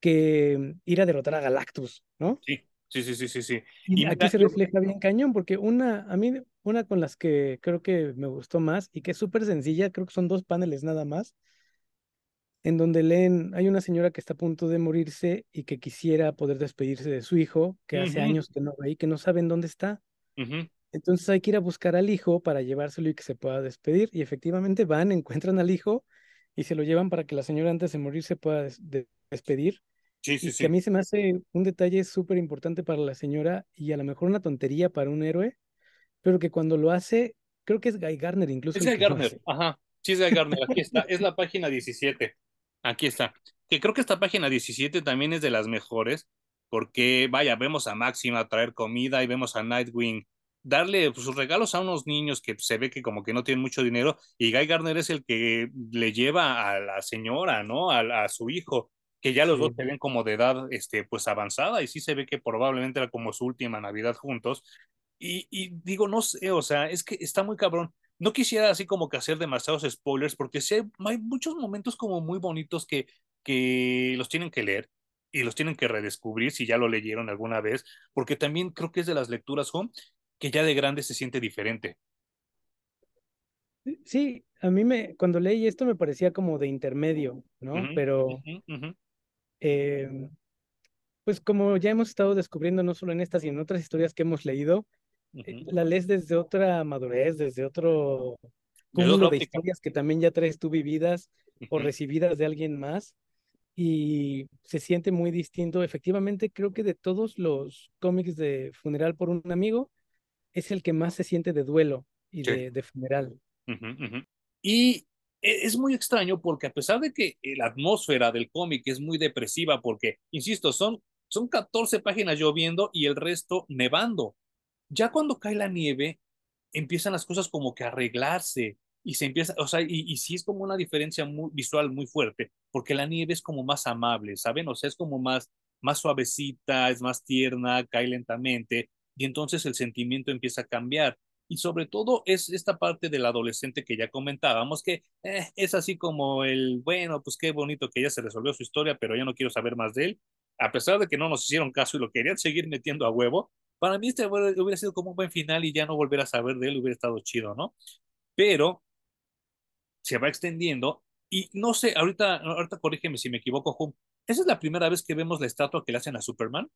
B: que ir a derrotar a Galactus, ¿no?
A: Sí, sí, sí, sí, sí, sí.
B: Y
A: Y
B: aquí se refleja bien cañón, porque una, a mí, una con las que creo que me gustó más y que es súper sencilla, creo que son dos paneles nada más, en donde leen, hay una señora que está a punto de morirse y que quisiera poder despedirse de su hijo, que hace
A: ujú,
B: años que no ve y que no saben dónde está. Entonces hay que ir a buscar al hijo para llevárselo y que se pueda despedir. Y efectivamente van, encuentran al hijo y se lo llevan para que la señora antes de morir se pueda des- de- despedir.
A: Sí, sí,
B: Y que a
A: sí.
B: mí se me hace un detalle súper importante para la señora y a lo mejor una tontería para un héroe, pero que cuando lo hace, creo que es Guy Garner incluso
A: Es Guy
B: hace.
A: ajá. Sí, es Guy Gardner, aquí está. Es la página 17. Aquí está. Que creo que esta página 17 también es de las mejores, porque, vaya, vemos a Máxima traer comida y vemos a Nightwing darle pues, sus regalos a unos niños que se ve que como que no tienen mucho dinero, y Guy Gardner es el que le lleva a la señora, ¿no? A, a su hijo, que ya los dos se ven como de edad, este, pues avanzada, y sí se ve que probablemente era como su última Navidad juntos. Y, y digo, no sé, o sea, es que está muy cabrón no quisiera así como que hacer demasiados spoilers, porque sí hay, hay muchos momentos como muy bonitos que, que los tienen que leer y los tienen que redescubrir si ya lo leyeron alguna vez, porque también creo que es de las lecturas, home, que ya de grande se siente diferente.
B: Sí, a mí me, cuando leí esto me parecía como de intermedio, ¿no? Pero eh, pues como ya hemos estado descubriendo no solo en estas, sino en otras historias que hemos leído, eh, la lees desde otra madurez, desde otro cúmulo de historias que también ya traes tú vividas o recibidas de alguien más y se siente muy distinto. Efectivamente, creo que de todos los cómics de Funeral por un amigo, es el que más se siente de duelo y
A: sí.
B: de, de funeral.
A: Y e- es muy extraño porque a pesar de que la atmósfera del cómic es muy depresiva, porque, insisto, son, son 14 páginas lloviendo y el resto nevando. Ya cuando cae la nieve, empiezan las cosas como que a arreglarse y se empieza, o sea, y, sí es como una diferencia visual muy fuerte, porque la nieve es como más amable, ¿saben? O sea, es como más, más suavecita, es más tierna, cae lentamente, y entonces el sentimiento empieza a cambiar. Y sobre todo es esta parte del adolescente que ya comentábamos, que eh, es así como el, bueno, pues qué bonito que ya se resolvió su historia, pero ya no quiero saber más de él. a pesar de que no nos hicieron caso y lo querían seguir metiendo a huevo, para mí este hubiera sido como un buen final y ya no volver a saber de él hubiera estado chido, ¿no? Pero se va extendiendo y no sé, ahorita, ahorita corrígeme si me equivoco, Hum. ¿Esa es la primera vez que vemos la estatua que le hacen a Superman?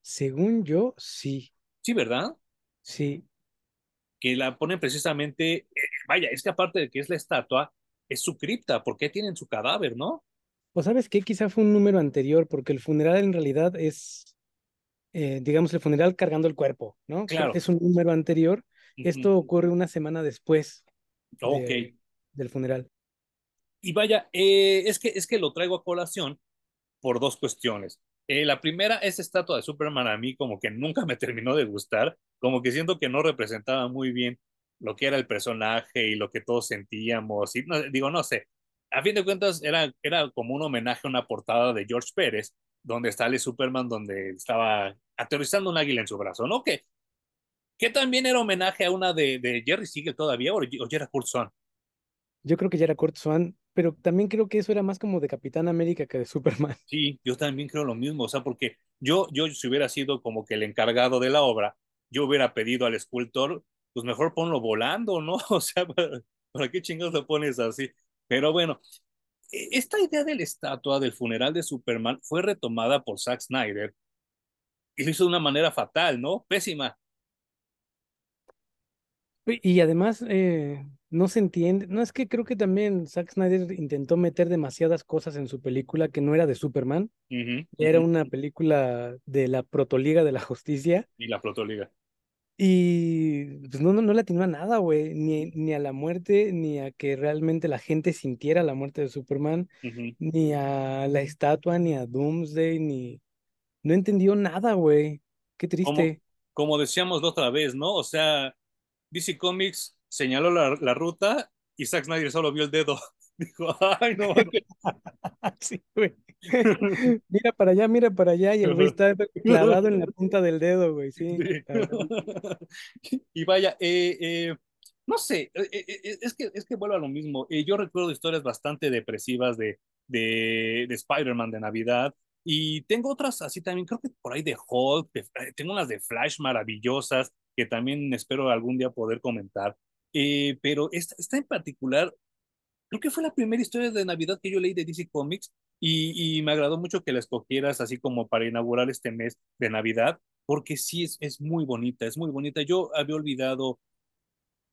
B: Según yo, sí.
A: Sí, ¿verdad?
B: Sí.
A: Que la ponen precisamente, eh, vaya, es que aparte de que es la estatua, es su cripta, porque tienen su cadáver, ¿no?
B: O sabes qué, quizá fue un número anterior, porque el funeral en realidad es, eh, digamos, el funeral cargando el cuerpo, ¿no?
A: Claro.
B: Es un número anterior. Esto ocurre una semana después
A: Ok.
B: de- del funeral.
A: Y vaya, eh, es, que, es que lo traigo a colación por dos cuestiones. Eh, la primera, esa estatua de Superman a mí como que nunca me terminó de gustar, como que siento que no representaba muy bien lo que era el personaje y lo que todos sentíamos. Y no, digo, no sé, a fin de cuentas era, era como un homenaje a una portada de George Pérez, donde sale Superman, donde estaba aterrizando un águila en su brazo, ¿no? Que, que también era homenaje a una de, de Jerry Siegel todavía, o, o ya era Kurt Swan.
B: Yo creo que ya era Kurt Swan, pero también creo que eso era más como de Capitán América que de Superman.
A: Sí, yo también creo lo mismo, o sea, porque yo, yo si hubiera sido como que el encargado de la obra, yo hubiera pedido al escultor, pues mejor ponlo volando, ¿no? O sea, ¿para, para qué chingados lo pones así? Pero bueno, esta idea de la estatua del funeral de Superman fue retomada por Zack Snyder y lo hizo de una manera fatal, ¿no? Pésima.
B: Y además, eh, no se entiende. No es que creo que también Zack Snyder intentó meter demasiadas cosas en su película que no era de Superman.
A: Uh -huh,
B: Era
A: uh -huh.
B: una película de la Protoliga de la Justicia.
A: Y la Protoliga.
B: Y pues no, no, no le atinó a nada, güey. Ni, ni a la muerte, ni a que realmente la gente sintiera la muerte de Superman,
A: Uh -huh.
B: ni a la estatua, ni a Doomsday, ni. No entendió nada, güey. Qué
A: Como,
B: triste.
A: como decíamos la otra vez, ¿no? O sea, DC Comics señaló la, la ruta y Zack Snyder solo vio el dedo. Dijo, ay, no.
B: Sí, güey. Mira para allá, mira para allá, y el güey está clavado en la punta del dedo, güey, sí.
A: Sí. Y vaya, eh, eh, no sé, eh, eh, es, que, es que vuelvo a lo mismo. Eh, yo recuerdo historias bastante depresivas de, de, de Spider-Man de Navidad. Y tengo otras así también, creo que por ahí de Hulk, de, eh, tengo unas de Flash maravillosas que también espero algún día poder comentar. Eh, pero esta, esta en particular, creo que fue la primera historia de Navidad que yo leí de DC Comics y, y, me agradó mucho que la escogieras así como para inaugurar este mes de Navidad, porque sí es, es muy bonita, es muy bonita. Yo había olvidado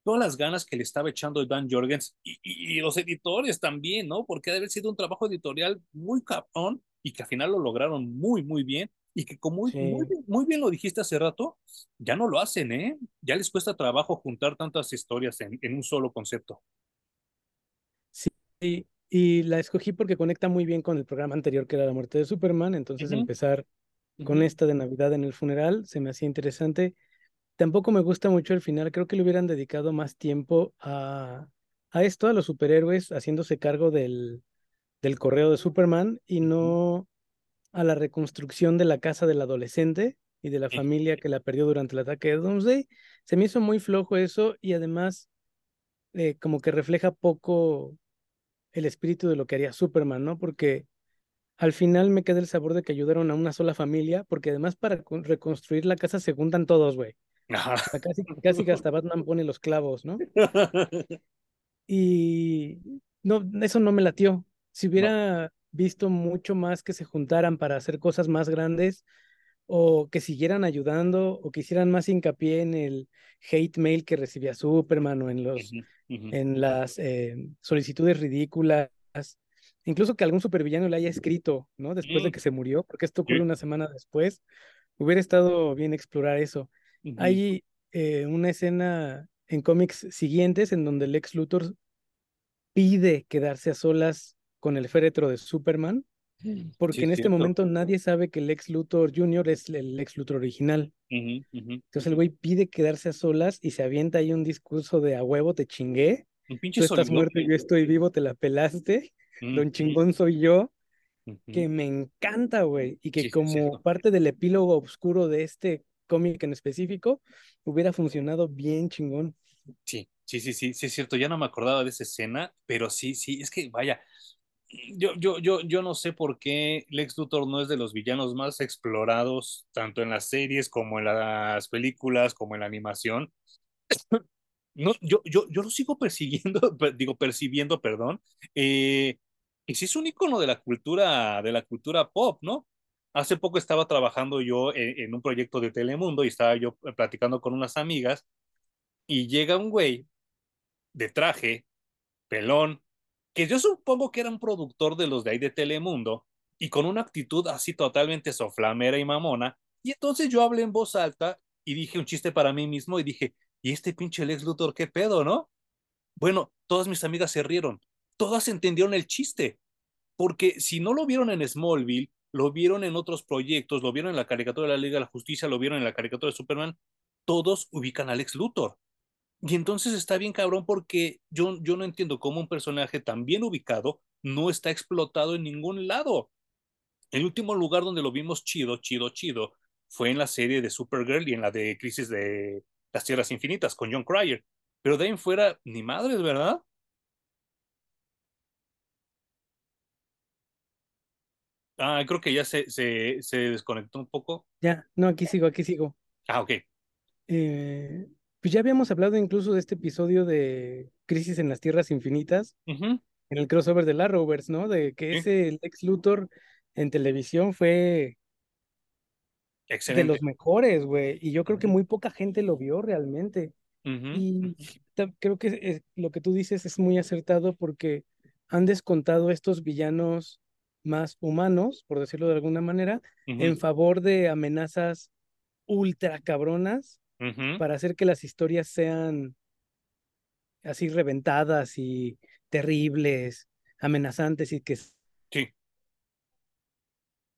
A: todas las ganas que le estaba echando Dan Jorgens y, y, y los editores también, ¿no? Porque debe haber sido un trabajo editorial muy cabrón y que al final lo lograron muy, muy bien y que como sí. muy, bien, muy, bien, lo dijiste hace rato, ya no lo hacen, ¿eh? Ya les cuesta trabajo juntar tantas historias en, en un solo concepto.
B: Sí, y la escogí porque conecta muy bien con el programa anterior que era la muerte de Superman, entonces uh -huh. empezar uh -huh. con esta de Navidad en el funeral se me hacía interesante. Tampoco me gusta mucho el final, creo que le hubieran dedicado más tiempo a, a esto, a los superhéroes haciéndose cargo del, del correo de Superman y no a la reconstrucción de la casa del adolescente y de la familia que la perdió durante el ataque de Doomsday. Se me hizo muy flojo eso y además eh, como que refleja poco el espíritu de lo que haría Superman, ¿no? Porque al final me queda el sabor de que ayudaron a una sola familia, porque además para reconstruir la casa se juntan todos, güey. Casi, casi que hasta Batman pone los clavos, ¿no? Y no, eso no me latió. Si hubiera no. visto mucho más que se juntaran para hacer cosas más grandes, o que siguieran ayudando, o que hicieran más hincapié en el hate mail que recibía Superman, o en los, uh -huh, uh -huh. en las eh, solicitudes ridículas, incluso que algún supervillano le haya escrito, ¿no? Después mm. de que se murió, porque esto ocurre una semana después, hubiera estado bien explorar eso. Hay eh, una escena en cómics siguientes en donde Lex Luthor pide quedarse a solas con el féretro de Superman, porque sí, en este cierto. momento nadie sabe que el Lex Luthor Jr. es el Lex Luthor original.
A: Uh -huh, uh -huh.
B: Entonces el güey pide quedarse a solas y se avienta ahí un discurso de a huevo te chingué.
A: Un pinche
B: Tú estás muerto y yo estoy vivo, te la pelaste. Uh -huh. Don chingón soy yo. Que me encanta, güey. Y que sí, como sí, parte del epílogo oscuro de este cómic en específico, hubiera funcionado bien chingón.
A: Sí, sí, sí, sí, sí, es cierto. Ya no me acordaba de esa escena, pero sí, sí, es que vaya, yo, yo, yo, yo no sé por qué Lex Luthor no es de los villanos más explorados, tanto en las series como en las películas, como en la animación. No, yo, yo, yo lo sigo persiguiendo, digo, percibiendo, perdón, eh, y sí es un icono de la cultura, de la cultura pop, ¿no? Hace poco estaba trabajando yo en, en un proyecto de Telemundo y estaba yo platicando con unas amigas y llega un güey de traje, pelón, que yo supongo que era un productor de los de ahí de Telemundo y con una actitud así totalmente soflamera y mamona. Y entonces yo hablé en voz alta y dije un chiste para mí mismo y dije, ¿y este pinche Lex Luthor qué pedo, no? Bueno, todas mis amigas se rieron, todas entendieron el chiste, porque si no lo vieron en Smallville, lo vieron en otros proyectos, lo vieron en la caricatura de la Liga de la Justicia, lo vieron en la caricatura de Superman, todos ubican a Lex Luthor. Y entonces está bien cabrón porque yo, yo no entiendo cómo un personaje tan bien ubicado no está explotado en ningún lado. El último lugar donde lo vimos chido, chido, chido, fue en la serie de Supergirl y en la de Crisis de las Tierras Infinitas con John Cryer. Pero de ahí en fuera, ni madres, ¿verdad? Ah, creo que ya se, se, se desconectó un poco.
B: Ya, no, aquí sigo, aquí sigo.
A: Ah, ok.
B: Eh, pues ya habíamos hablado incluso de este episodio de Crisis en las Tierras Infinitas, en el crossover de la Rovers, ¿no? De que
A: sí,
B: ese Lex Luthor en televisión fue de
A: excelente.
B: los mejores, güey, y yo creo que muy poca gente lo vio realmente. Y creo que es- lo que tú dices es muy acertado porque han descontado estos villanos más humanos, por decirlo de alguna manera, en favor de amenazas ultra cabronas para hacer que las historias sean así reventadas y terribles, amenazantes y que
A: Sí,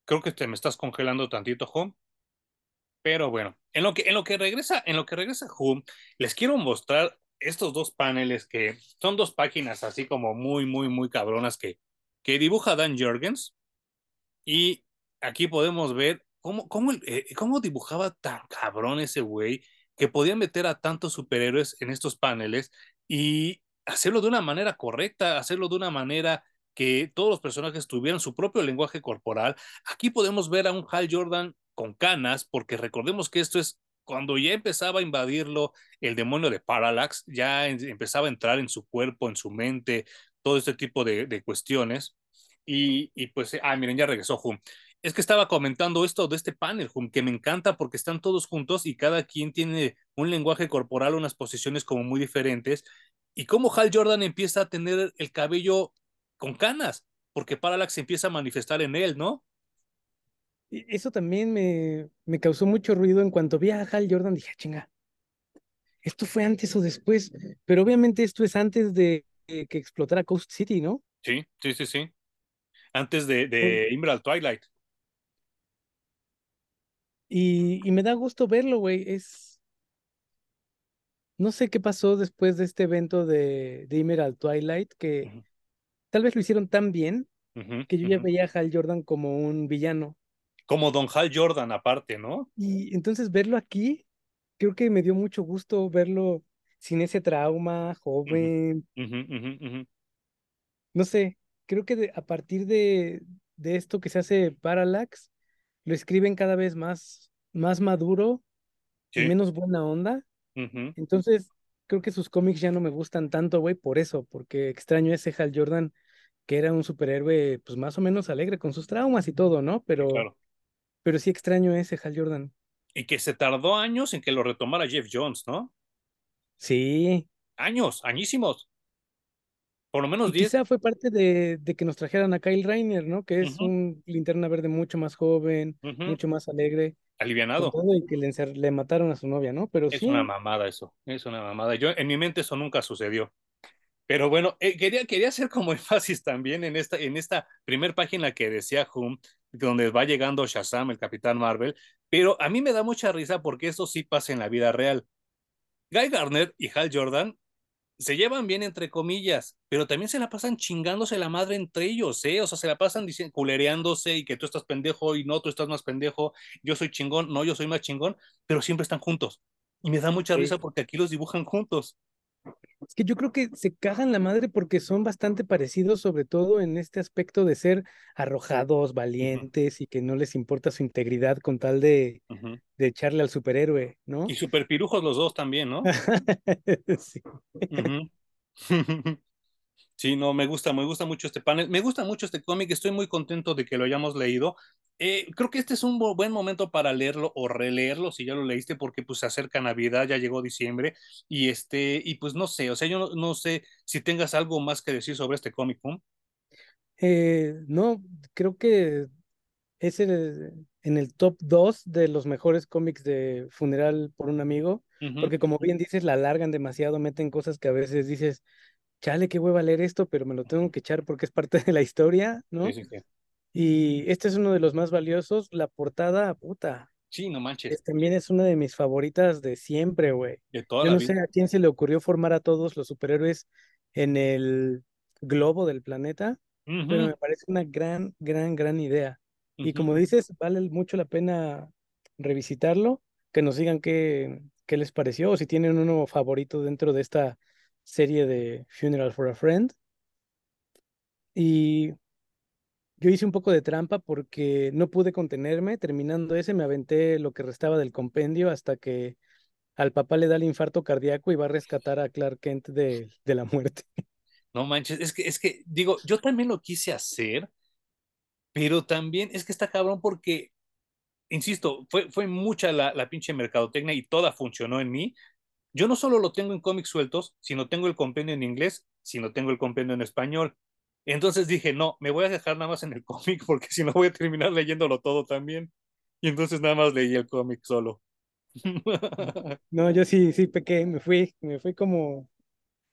A: creo que te me estás congelando tantito, Home. Pero bueno, en lo que, en lo que regresa, en lo que regresa Home, les quiero mostrar estos dos paneles que son dos páginas así como muy, muy, muy cabronas que, que dibuja Dan Jurgens. Y aquí podemos ver cómo, cómo, eh, cómo dibujaba tan cabrón ese güey que podía meter a tantos superhéroes en estos paneles y hacerlo de una manera correcta, hacerlo de una manera que todos los personajes tuvieran su propio lenguaje corporal. Aquí podemos ver a un Hal Jordan con canas, porque recordemos que esto es cuando ya empezaba a invadirlo el demonio de Parallax, ya empezaba a entrar en su cuerpo, en su mente, todo este tipo de, de cuestiones. Y, y pues, ah, miren, ya regresó Hum. Es que estaba comentando esto de este panel, que me encanta porque están todos juntos y cada quien tiene un lenguaje corporal, unas posiciones como muy diferentes. Y cómo Hal Jordan empieza a tener el cabello con canas, porque Parallax empieza a manifestar en él, ¿no?
B: y eso también me, me causó mucho ruido en cuanto vi a Hal Jordan, dije, "Ah, chinga, esto fue antes o después, pero obviamente esto es antes de eh, que explotara Coast City, ¿no?
A: Sí, sí, sí, sí. Antes de, de Emerald Twilight.
B: Y, y me da gusto verlo, güey, es, no sé qué pasó después de este evento de, de Emerald Twilight, que tal vez lo hicieron tan bien que yo ya veía a Hal Jordan como un villano.
A: Como Don Hal Jordan aparte, ¿no?
B: Y entonces verlo aquí, creo que me dio mucho gusto verlo sin ese trauma, joven, no sé, creo que de- a partir de, de esto que se hace Parallax, lo escriben cada vez más, más maduro y menos buena onda. Entonces, creo que sus cómics ya no me gustan tanto, güey, por eso, porque extraño ese Hal Jordan que era un superhéroe, pues más o menos alegre con sus traumas y todo, ¿no? Pero,
A: claro.
B: pero sí extraño ese Hal Jordan.
A: Y que se tardó años en que lo retomara Jeff Jones, ¿no?
B: Sí,
A: Años, añísimos. Por lo menos
B: y
A: 10.
B: quizá fue parte de, de que nos trajeran a Kyle Reiner, ¿no? Que es un linterna verde mucho más joven, mucho más alegre,
A: Alivianado.
B: y que le, mataron a su novia, ¿no? Pero
A: Es una mamada eso. Es una mamada. Yo, en mi mente eso nunca sucedió. Pero bueno, eh, quería, quería hacer como énfasis también en esta, en esta primer página que decía Hum, donde va llegando Shazam, el Capitán Marvel. Pero a mí me da mucha risa porque eso sí pasa en la vida real. Guy Gardner y Hal Jordan se llevan bien entre comillas, pero también se la pasan chingándose la madre entre ellos, ¿eh? O sea, se la pasan diciendo, culereándose y que tú estás pendejo y no, tú estás más pendejo, yo soy chingón, no, yo soy más chingón, pero siempre están juntos. Y me da mucha
B: sí,
A: risa porque aquí los dibujan juntos.
B: Es que yo creo que se cagan la madre porque son bastante parecidos, sobre todo en este aspecto de ser arrojados, valientes y que no les importa su integridad con tal de, de echarle al superhéroe, ¿no?
A: Y super pirujos los dos también, ¿no?
B: Sí.
A: Ujú. Sí, no, me gusta, me gusta mucho este panel, me gusta mucho este cómic, estoy muy contento de que lo hayamos leído. Eh, creo que este es un bu- buen momento para leerlo o releerlo si ya lo leíste, porque pues se acerca Navidad, ya llegó diciembre y este, y pues no sé, o sea, yo no, no sé si tengas algo más que decir sobre este cómic, ¿no?
B: Eh, no, creo que es el- en el top 2 de los mejores cómics de Funeral por un amigo, porque como bien dices, la alargan demasiado, meten cosas que a veces dices, chale, qué hueva leer esto, pero me lo tengo que echar porque es parte de la historia,
A: Sí,
B: ¿no?
A: sí, sí.
B: Y este es uno de los más valiosos. La portada, puta,
A: Sí, no manches,
B: es, también es una de mis favoritas de siempre, güey.
A: de toda
B: Yo
A: la
B: no
A: vida.
B: sé a quién se le ocurrió formar a todos los superhéroes en el globo del planeta, pero
A: Ujú,
B: me parece una gran, gran, gran idea. Y
A: ujú.
B: como dices, vale mucho la pena revisitarlo, que nos digan qué, qué les pareció o si tienen uno favorito dentro de esta serie de Funeral for a Friend. Y yo hice un poco de trampa porque no pude contenerme. Terminando ese, me aventé lo que restaba del compendio hasta que al papá le da el infarto cardíaco y va a rescatar a Clark Kent de, de la muerte.
A: No manches, es que, es que, digo, yo también lo quise hacer, pero también es que está cabrón porque insisto, fue, fue mucha la, la pinche mercadotecnia y toda funcionó en mí. Yo no solo lo tengo en cómics sueltos, sino tengo el compendio en inglés, sino tengo el compendio en español. Entonces dije, no, me voy a dejar nada más en el cómic porque si no voy a terminar leyéndolo todo también. Y entonces nada más leí el cómic solo.
B: No, yo sí, sí pequé, me fui, me fui como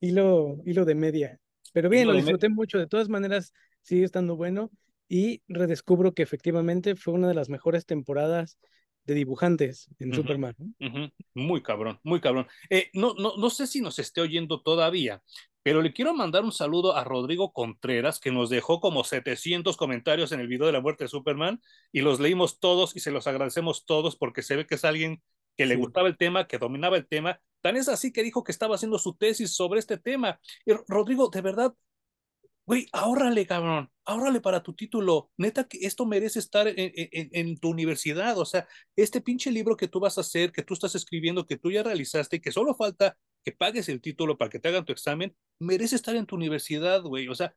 B: hilo, hilo de media. Pero bien,
A: lo
B: lo
A: de me-
B: disfruté mucho. De todas maneras, sigue estando bueno y redescubro que efectivamente fue una de las mejores temporadas de dibujantes en Superman.
A: Muy cabrón, muy cabrón. Eh, no, no, no sé si nos esté oyendo todavía, pero le quiero mandar un saludo a Rodrigo Contreras, que nos dejó como 700 comentarios en el video de la muerte de Superman y los leímos todos y se los agradecemos todos porque se ve que es alguien que le
B: Sí.
A: gustaba el tema, que dominaba el tema. Tan es así que dijo que estaba haciendo su tesis sobre este tema. Y Rodrigo, de verdad, Güey, ahórrale, cabrón, ahórrale para tu título. Neta, que esto merece estar en, en- tu universidad. O sea, este pinche libro que tú vas a hacer, que tú estás escribiendo, que tú ya realizaste que solo falta que pagues el título para que te hagan tu examen, merece estar en tu universidad, güey. O sea,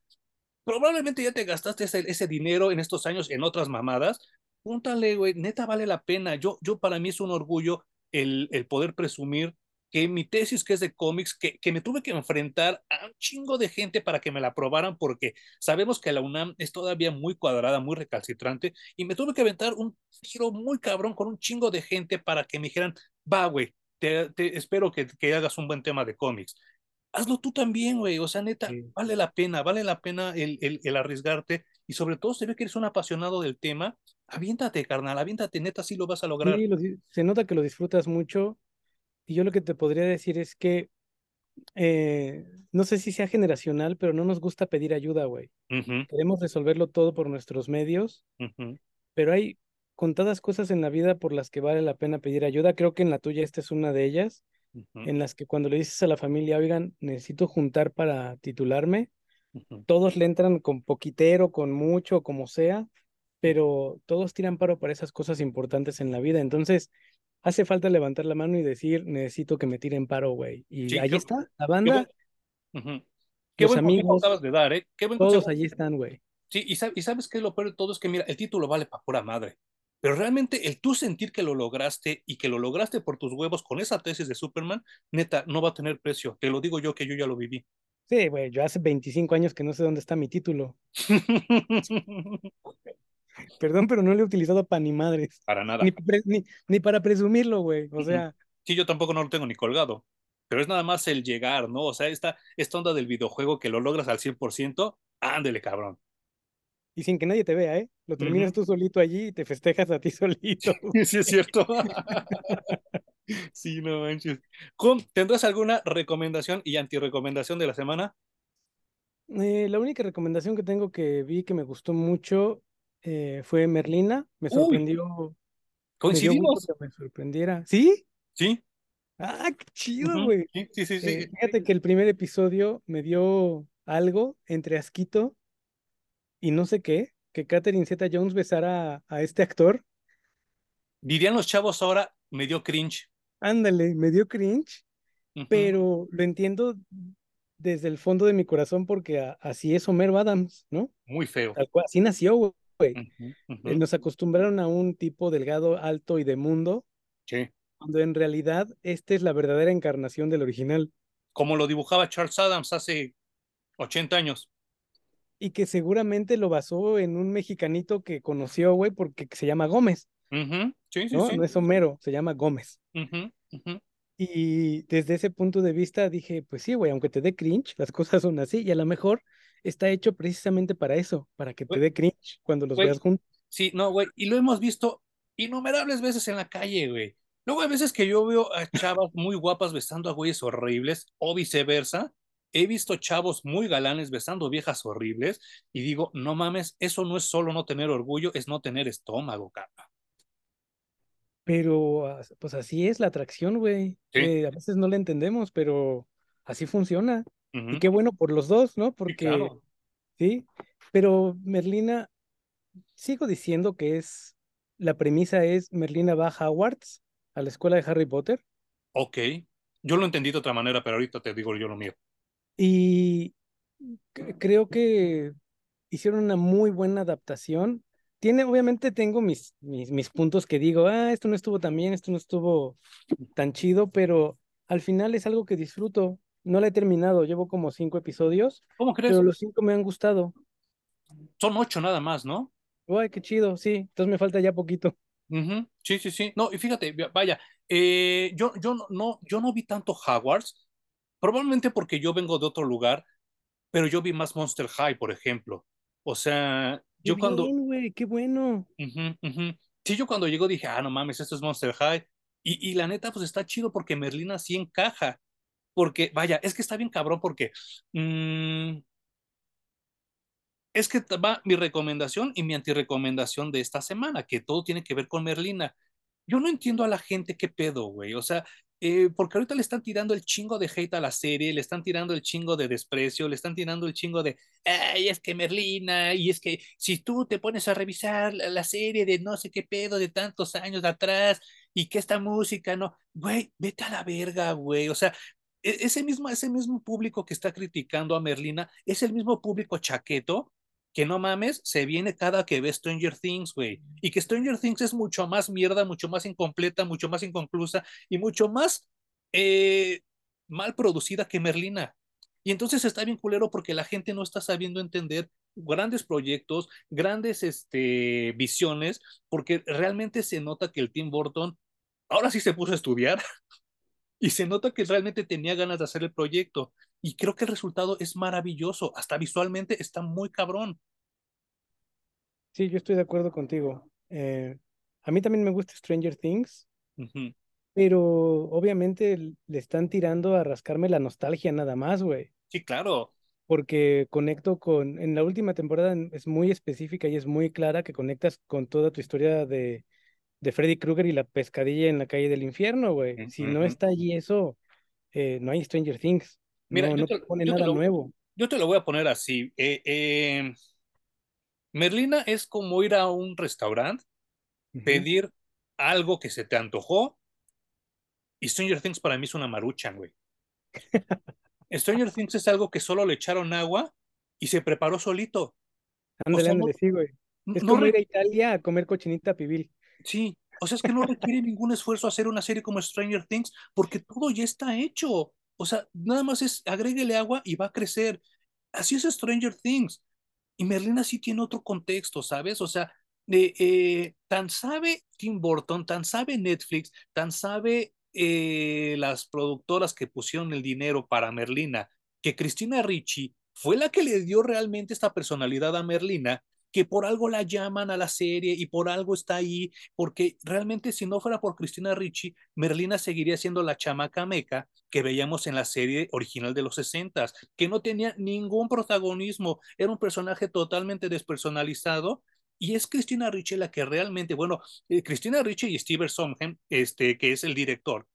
A: probablemente ya te gastaste ese, ese dinero en estos años en otras mamadas. Púntale, güey, neta vale la pena. Yo, yo para mí es un orgullo el, el poder presumir que mi tesis, que es de cómics, que, que me tuve que enfrentar a un chingo de gente para que me la aprobaran, porque sabemos que la UNAM es todavía muy cuadrada, muy recalcitrante, y me tuve que aventar un tiro muy cabrón con un chingo de gente para que me dijeran, va, güey, te, te espero que, que hagas un buen tema de cómics hazlo tú también, güey. O sea, neta,
B: Sí.
A: vale la pena, vale la pena el, el, el arriesgarte. Y sobre todo, se ve que eres un apasionado del tema. Aviéntate, carnal, aviéntate, neta, sí lo vas a lograr.
B: Sí, lo se nota que lo disfrutas mucho. Y yo lo que te podría decir es que eh, no sé si sea generacional, pero no nos gusta pedir ayuda, güey.
A: Ujú,
B: Queremos resolverlo todo por nuestros medios, pero hay contadas cosas en la vida por las que vale la pena pedir ayuda. Creo que en la tuya esta es una de ellas, en las que cuando le dices a la familia, oigan, necesito juntar para titularme, todos le entran con poquitero, con mucho, como sea, pero todos tiran paro para esas cosas importantes en la vida. Entonces, hace falta levantar la mano y decir, necesito que me tiren paro, güey. Y
A: Sí,
B: ahí está, la
A: qué buen,
B: banda.
A: Qué
B: los
A: buen acabas
B: amigos,
A: de dar, ¿eh? Qué buen
B: todos
A: consejo.
B: allí están, güey.
A: Sí, y, y sabes qué es lo peor de todo es que, mira, el título vale para pura madre. Pero realmente el tú sentir que lo lograste y que lo lograste por tus huevos con esa tesis de Superman, neta, no va a tener precio. Te lo digo yo que yo ya lo viví.
B: Sí, güey, yo hace 25 años que no sé dónde está mi título. Perdón, pero no lo he utilizado para ni madres.
A: Para nada.
B: Ni, pre- ni, ni para presumirlo, güey. O sea,
A: Sí, yo tampoco no lo tengo ni colgado, pero es nada más el llegar, ¿no? O sea, esta, esta onda del videojuego que lo logras al 100%, ándele, cabrón.
B: y sin que nadie te vea, ¿eh? Lo terminas tú solito allí y te festejas a ti solito.
A: Sí, es cierto. Sí, no manches. ¿tendrás alguna recomendación y antirecomendación de la semana?
B: Eh, la única recomendación que tengo que vi que me gustó mucho eh, fue Merlina. Me
A: Uy,
B: sorprendió, me
A: coincidimos.
B: que me sorprendiera. ¿Sí?
A: Sí,
B: Ah, qué chido, güey.
A: Sí, sí, sí,
B: Eh, fíjate que el primer episodio me dio algo entre asquito y no sé qué, que Catherine Zeta-Jones besara a, a este actor.
A: Dirían los chavos ahora, me dio cringe.
B: Ándale, me dio cringe, pero lo entiendo desde el fondo de mi corazón porque a- así es Homero Adams, ¿no?
A: Muy feo.
B: Así nació, güey. Eh, Nos acostumbraron a un tipo delgado, alto y de mundo,
A: Sí.
B: cuando en realidad esta es la verdadera encarnación del original
A: Como lo dibujaba Charles Adams hace 80 años.
B: y que seguramente lo basó en un mexicanito que conoció, güey, porque se llama Gómez,
A: Sí, sí,
B: ¿no? No
A: sí.
B: es Homero, se llama Gómez. Y desde ese punto de vista dije, pues sí, güey, aunque te dé cringe, las cosas son así y a lo mejor está hecho precisamente para eso, para que te dé cringe cuando los veas juntos.
A: Sí, no, güey. Y lo hemos visto innumerables veces en la calle, güey. Luego hay veces que yo veo a chavas muy guapas besando a güeyes horribles o viceversa. He visto chavos muy galanes besando viejas horribles y digo, no mames, eso no es solo no tener orgullo, es no tener estómago, capa.
B: Pero pues así es la atracción, güey.
A: Sí,
B: Eh, a veces no la entendemos, pero así funciona. Y qué bueno por los dos, ¿no?
A: sí,
B: Porque,
A: claro.
B: sí, pero Merlina, sigo diciendo que es, la premisa es Merlina va a Hogwarts, a la escuela de Harry Potter,
A: Ok. Yo lo entendí de otra manera, pero ahorita te digo yo lo mío.
B: y creo que hicieron una muy buena adaptación. Tiene, obviamente tengo mis, mis, mis puntos que digo, ah, esto no estuvo tan bien, esto no estuvo tan chido, pero al final es algo que disfruto. No la he terminado, llevo como cinco episodios,
A: ¿Cómo
B: pero
A: crees?
B: los cinco me han gustado.
A: Son ocho nada más, ¿no?
B: Guay, qué chido, sí. Entonces me falta ya poquito.
A: Ujú, Sí, sí, sí. No, y fíjate, vaya, eh, yo, yo no, yo no vi tanto Hogwarts, probablemente porque yo vengo de otro lugar pero yo vi más Monster High, por ejemplo. O sea,
B: Qué
A: yo cuando,
B: bien, güey, qué bueno.
A: ujú, ujú. sí, yo cuando llego dije, ah, no mames, esto es Monster High. Y, y la neta, pues está chido porque Merlina sí encaja. Porque, vaya, es que está bien cabrón porque mm, es que va mi recomendación y mi antirecomendación de esta semana, que todo tiene que ver con Merlina. Yo no entiendo a la gente qué pedo, güey. O sea, eh, porque ahorita le están tirando el chingo de hate a la serie, le están tirando el chingo de desprecio, le están tirando el chingo de, ay, es que Merlina, y es que si tú te pones a revisar la, la serie de no sé qué pedo de tantos años de atrás y que esta música, no, güey, vete a la verga, güey. O sea, ese mismo, ese mismo público que está criticando a Merlina es el mismo público chaqueto que no mames, se viene cada que ve Stranger Things, güey. Y que Stranger Things es mucho más mierda, mucho más incompleta, mucho más inconclusa y mucho más eh, mal producida que Merlina. Y entonces está bien culero porque la gente no está sabiendo entender grandes proyectos, grandes este, visiones, porque realmente se nota que el Tim Burton ahora sí se puso a estudiar y se nota que realmente tenía ganas de hacer el proyecto. Y creo que el resultado es maravilloso, hasta visualmente está muy cabrón.
B: Sí, yo estoy de acuerdo contigo. Eh, a mí también me gusta Stranger Things,
A: Uh -huh.
B: pero obviamente le están tirando a rascarme la nostalgia nada más, güey.
A: Sí, claro.
B: Porque conecto con, en la última temporada es muy específica y es muy clara que conectas con toda tu historia de, de Freddy Krueger y la pescadilla en la calle del infierno, güey.
A: Uh
B: Si no
A: -huh.
B: está allí eso, eh, no hay Stranger Things.
A: Mira,
B: No,
A: te, te
B: nada
A: lo,
B: nuevo.
A: yo te lo voy a poner así. Eh, eh, Merlina es como ir a un restaurante, pedir algo que se te antojó, y Stranger Things para mí es una maruchan, güey. Stranger Things es algo que solo le echaron agua y se preparó solito. O
B: Ándale,
A: no,
B: ándale, sí, güey. Es
A: no,
B: como ir a Italia a comer cochinita pibil.
A: Sí, o sea, es que no requiere ningún esfuerzo hacer una serie como Stranger Things porque todo ya está hecho. O sea, nada más es agréguele agua y va a crecer. Así es Stranger Things. Y Merlina sí tiene otro contexto, ¿sabes? O sea, eh, eh, tan sabe Tim Burton, tan sabe Netflix, tan sabe eh, las productoras que pusieron el dinero para Merlina, que Cristina Ricci fue la que le dio realmente esta personalidad a Merlina, que por algo la llaman a la serie y por algo está ahí, porque realmente si no fuera por Cristina Ricci, Merlina seguiría siendo la chamaca meca que veíamos en la serie original de los 60, que no tenía ningún protagonismo, era un personaje totalmente despersonalizado. Y es Cristina Ricci la que realmente, bueno, eh, Cristina Ricci y Steven Sondheim, este, que es el director,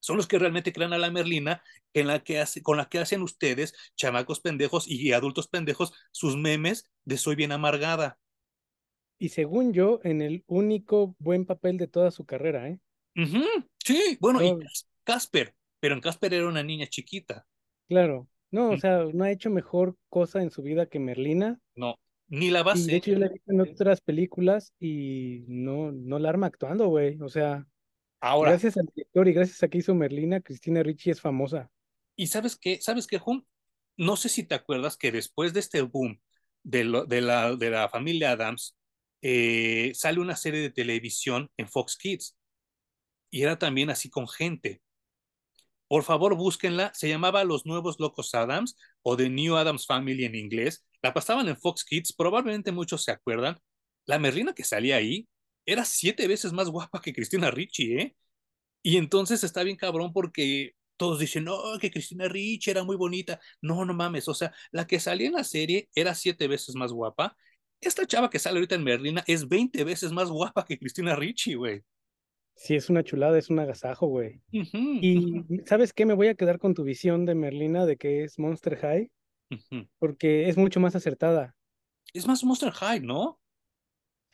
A: son los que realmente crean a la Merlina en la que hace, con la que hacen ustedes, chamacos pendejos y adultos pendejos, sus memes de soy bien amargada.
B: Y según yo, en el único buen papel de toda su carrera, ¿eh?
A: Sí, bueno, y Casper, pero en Casper era una niña chiquita.
B: Claro. No, o
A: Mm.
B: sea, no ha hecho mejor cosa en su vida que Merlina.
A: No, ni la
B: Y de
A: base.
B: hecho yo la he visto en otras películas y no, no la arma actuando, güey. O sea,
A: Ahora,
B: gracias al director y gracias a que hizo Merlina, Cristina Ricci es famosa.
A: ¿y sabes qué? ¿Sabes qué, Jun? No sé si te acuerdas que después de este boom de, lo- de la, de la familia Adams, eh, sale una serie de televisión en Fox Kids y era también así con gente. Por favor, búsquenla. Se llamaba Los Nuevos Locos Adams o The New Adams Family en inglés. La pasaban en Fox Kids. Probablemente muchos se acuerdan. La Merlina que salía ahí era siete veces más guapa que Cristina Ricci, ¿eh? Y entonces está bien cabrón porque todos dicen, no, que Cristina Ricci era muy bonita. No, no mames. O sea, la que salía en la serie era siete veces más guapa. Esta chava que sale ahorita en Merlina es 20 veces más guapa que Cristina Ricci, güey.
B: Sí, es una chulada, es un agasajo, güey. Y ¿sabes qué? Me voy a quedar con tu visión de Merlina de que es Monster High, porque es mucho más acertada.
A: Es más Monster High, ¿no?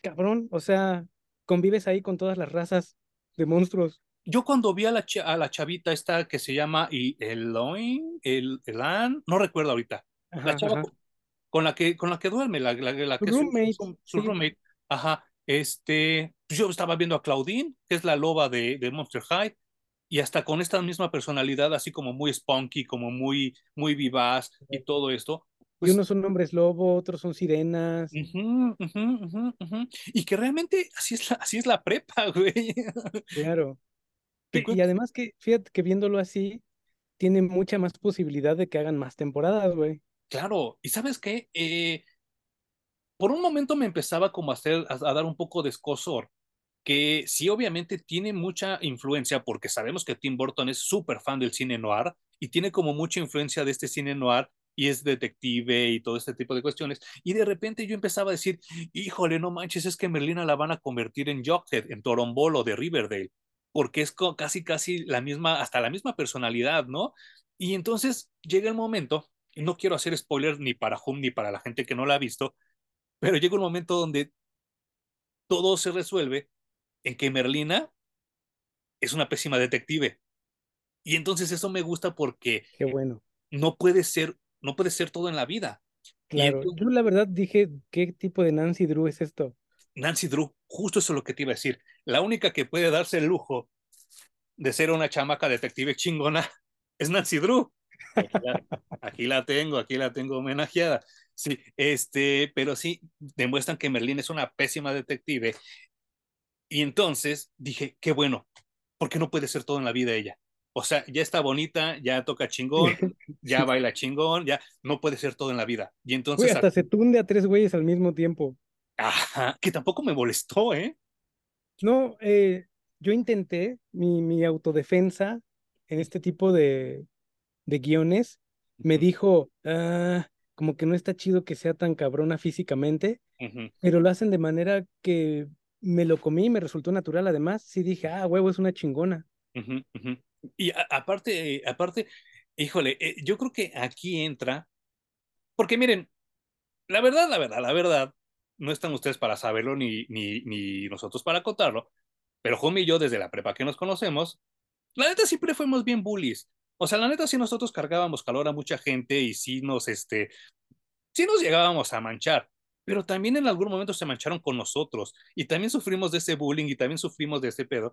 B: Cabrón, o sea, convives ahí con todas las razas de monstruos.
A: Yo cuando vi a la, a la chavita esta que se llama Eloin, el, Elan, no recuerdo ahorita, la chava con la que, con la que duerme, la, la, la que su,
B: roommate,
A: su, su
B: sí,
A: roommate, ajá, este, pues yo estaba viendo a Claudine, que es la loba de, de Monster High, y hasta con esta misma personalidad, así como muy spunky, como muy, muy vivaz y todo esto,
B: y
A: pues,
B: unos son hombres lobo, otros son sirenas.
A: y que realmente así es la, así es la prepa, güey.
B: Claro. Y además que, fíjate que viéndolo así, tiene mucha más posibilidad de que hagan más temporadas, güey.
A: Claro, y sabes qué, Eh, por un momento me empezaba como a hacer, a, a dar un poco de escosor, que sí obviamente tiene mucha influencia, porque sabemos que Tim Burton es súper fan del cine noir y tiene como mucha influencia de este cine noir y es detective y todo este tipo de cuestiones. Y de repente yo empezaba a decir, híjole, no manches, es que Merlina la van a convertir en Jughead, en Torombolo de Riverdale, porque es casi, casi la misma, hasta la misma personalidad, ¿no? Y entonces llega el momento, y no quiero hacer spoiler ni para Hum ni para la gente que no la ha visto, pero llega un momento donde todo se resuelve en que Merlina es una pésima detective. Y entonces eso me gusta porque
B: Qué bueno.
A: no puede ser, no puede ser todo en la vida.
B: Claro.
A: entonces,
B: Yo la verdad dije, ¿qué tipo de Nancy Drew es esto?
A: Nancy Drew, justo eso es lo que te iba a decir. La única que puede darse el lujo de ser una chamaca detective chingona es Nancy Drew. Aquí la, aquí la tengo, aquí la tengo homenajeada. Sí, este, pero sí, demuestran que Merlín es una pésima detective. Y entonces dije, qué bueno, porque no puede ser todo en la vida ella. O sea, ya está bonita, ya toca chingón, ya baila chingón, ya no puede ser todo en la vida. Y entonces,
B: hasta se tunde a tres güeyes al mismo tiempo.
A: ajá, que tampoco me molestó, ¿eh?
B: No, eh, yo intenté mi, mi autodefensa en este tipo de, de guiones. Me dijo, "Ah, como que no está chido que sea tan cabrona físicamente, pero lo hacen de manera que me lo comí y me resultó natural. Además, sí dije, ah, huevo, es una chingona.
A: ujú, ujú. Y aparte, aparte, híjole, eh, yo creo que aquí entra, porque miren, la verdad, la verdad, la verdad, no están ustedes para saberlo ni, ni, ni nosotros para contarlo, pero Jumi y yo desde la prepa que nos conocemos, la neta siempre fuimos bien bullies. O sea, la neta sí nosotros cargábamos calor a mucha gente y sí nos, este, sí nos llegábamos a manchar, pero también en algún momento se mancharon con nosotros y también sufrimos de ese bullying y también sufrimos de ese pedo.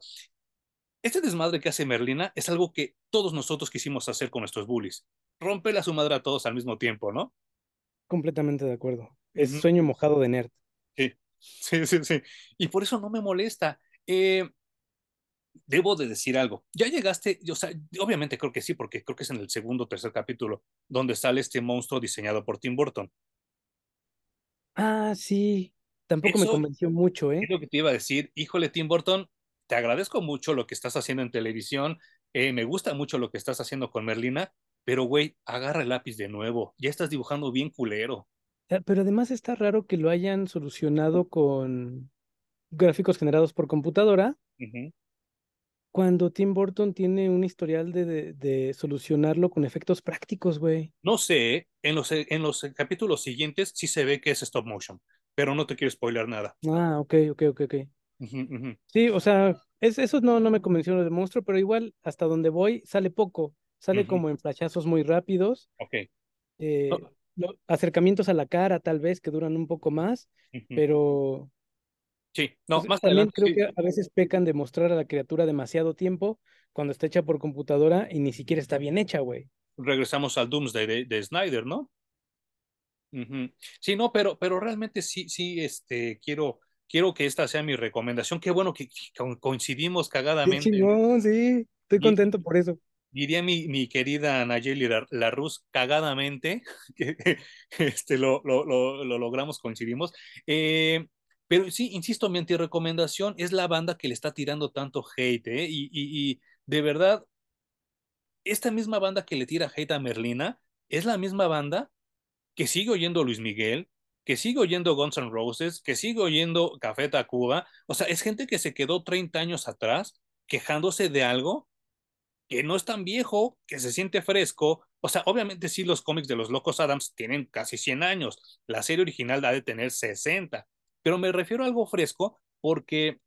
A: Este desmadre que hace Merlina es algo que todos nosotros quisimos hacer con nuestros bullies. Romperle a su madre a todos al mismo tiempo, ¿no?
B: Completamente de acuerdo. Es
A: Ujú.
B: sueño mojado de nerd.
A: Sí, sí, sí, sí. Y por eso no me molesta. Eh, debo de decir algo. Ya llegaste, o sea, obviamente creo que sí, porque creo que es en el segundo o tercer capítulo donde sale este monstruo diseñado por Tim Burton.
B: Ah, sí. Tampoco me convenció mucho,
A: es
B: ¿eh?
A: lo que te iba a decir. Híjole, Tim Burton, te agradezco mucho lo que estás haciendo en televisión. eh, me gusta mucho lo que estás haciendo con Merlina, pero güey, agarra el lápiz de nuevo. Ya estás dibujando bien culero.
B: Ah, Pero además está raro que lo hayan solucionado con gráficos generados por computadora cuando Tim Burton tiene un historial de, de, de solucionarlo con efectos prácticos, güey.
A: No sé, en los, en los capítulos siguientes sí se ve que es stop motion, pero no te quiero spoiler nada.
B: Ah, ok, ok, ok, ok. Sí, o sea, es, eso no, no me convenció de monstruo, pero igual hasta donde voy sale poco. Sale como en flashazos muy rápidos,
A: Ok.
B: eh,
A: No,
B: lo- acercamientos a la cara tal vez que duran un poco más, pero
A: Sí, no,
B: pues,
A: más
B: también
A: adelante
B: creo
A: sí,
B: que a veces pecan de mostrar a la criatura demasiado tiempo cuando está hecha por computadora y ni siquiera está bien hecha, güey.
A: regresamos al Doomsday de, de Snyder, ¿no? Sí, no, pero, pero realmente sí, sí, este, quiero, quiero que esta sea mi recomendación. Qué bueno que, que co- coincidimos cagadamente.
B: sí. Estoy contento por eso.
A: diría mi, mi querida Nayeli La- Larruz, cagadamente, que este, lo, lo, lo, lo logramos, coincidimos. Eh, pero sí, insisto, mi antirecomendación es la banda que le está tirando tanto hate, ¿eh? Y, y, y de verdad, esta misma banda que le tira hate a Merlina es la misma banda que sigue oyendo Luis Miguel, que sigue oyendo Guns N' Roses, que sigue oyendo Café Tacuba. O sea, es gente que se quedó 30 años atrás quejándose de algo que no es tan viejo, que se siente fresco. O sea, obviamente sí, los cómics de los Locos Adams tienen casi 100 años. La serie original ha de tener 60. Pero me refiero a algo fresco porque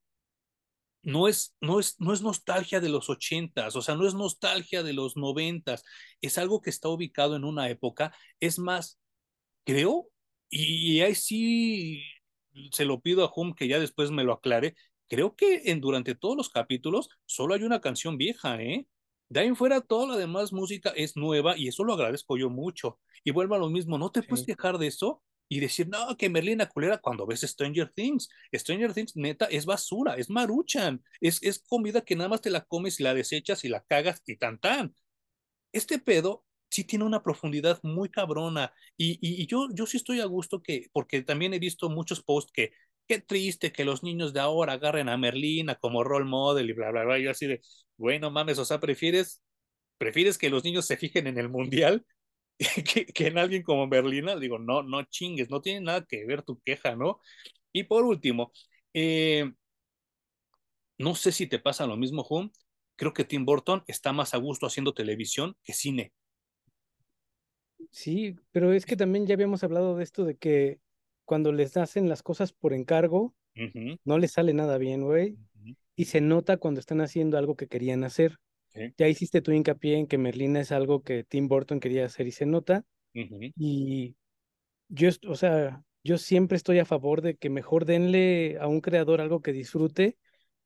A: no es, no es, no es nostalgia de los ochentas, o sea, no es nostalgia de los noventas, es algo que está ubicado en una época, es más, creo, y, y ahí sí se lo pido a Hum que ya después me lo aclare, creo que en, durante todos los capítulos solo hay una canción vieja, ¿eh? De ahí en fuera toda la demás música es nueva y eso lo agradezco yo mucho. Y vuelvo a lo mismo, no te puedes quejar de eso y decir, no, que Merlina culera cuando ves Stranger Things. Stranger Things, neta, es basura, es maruchan, es, es comida que nada más te la comes y la desechas y la cagas y tan tan. Este pedo sí tiene una profundidad muy cabrona y, y, yo, yo sí estoy a gusto que, porque también he visto muchos posts que, qué triste que los niños de ahora agarren a Merlina como role model y bla, bla, bla. Yo así de, bueno, mames, o sea, prefieres, prefieres que los niños se fijen en el mundial que, que en alguien como Merlina. Digo, no, no chingues, no tiene nada que ver tu queja, ¿no? Y por último, eh, no sé si te pasa lo mismo, Hum. Creo que Tim Burton está más a gusto haciendo televisión que cine.
B: Sí, pero es que también ya habíamos hablado de esto de que cuando les hacen las cosas por encargo, no les sale nada bien, güey. Y se nota cuando están haciendo algo que querían hacer.
A: sí,
B: Ya hiciste tu hincapié en que Merlina es algo que Tim Burton quería hacer y se nota. Y yo, o sea, yo siempre estoy a favor de que mejor denle a un creador algo que disfrute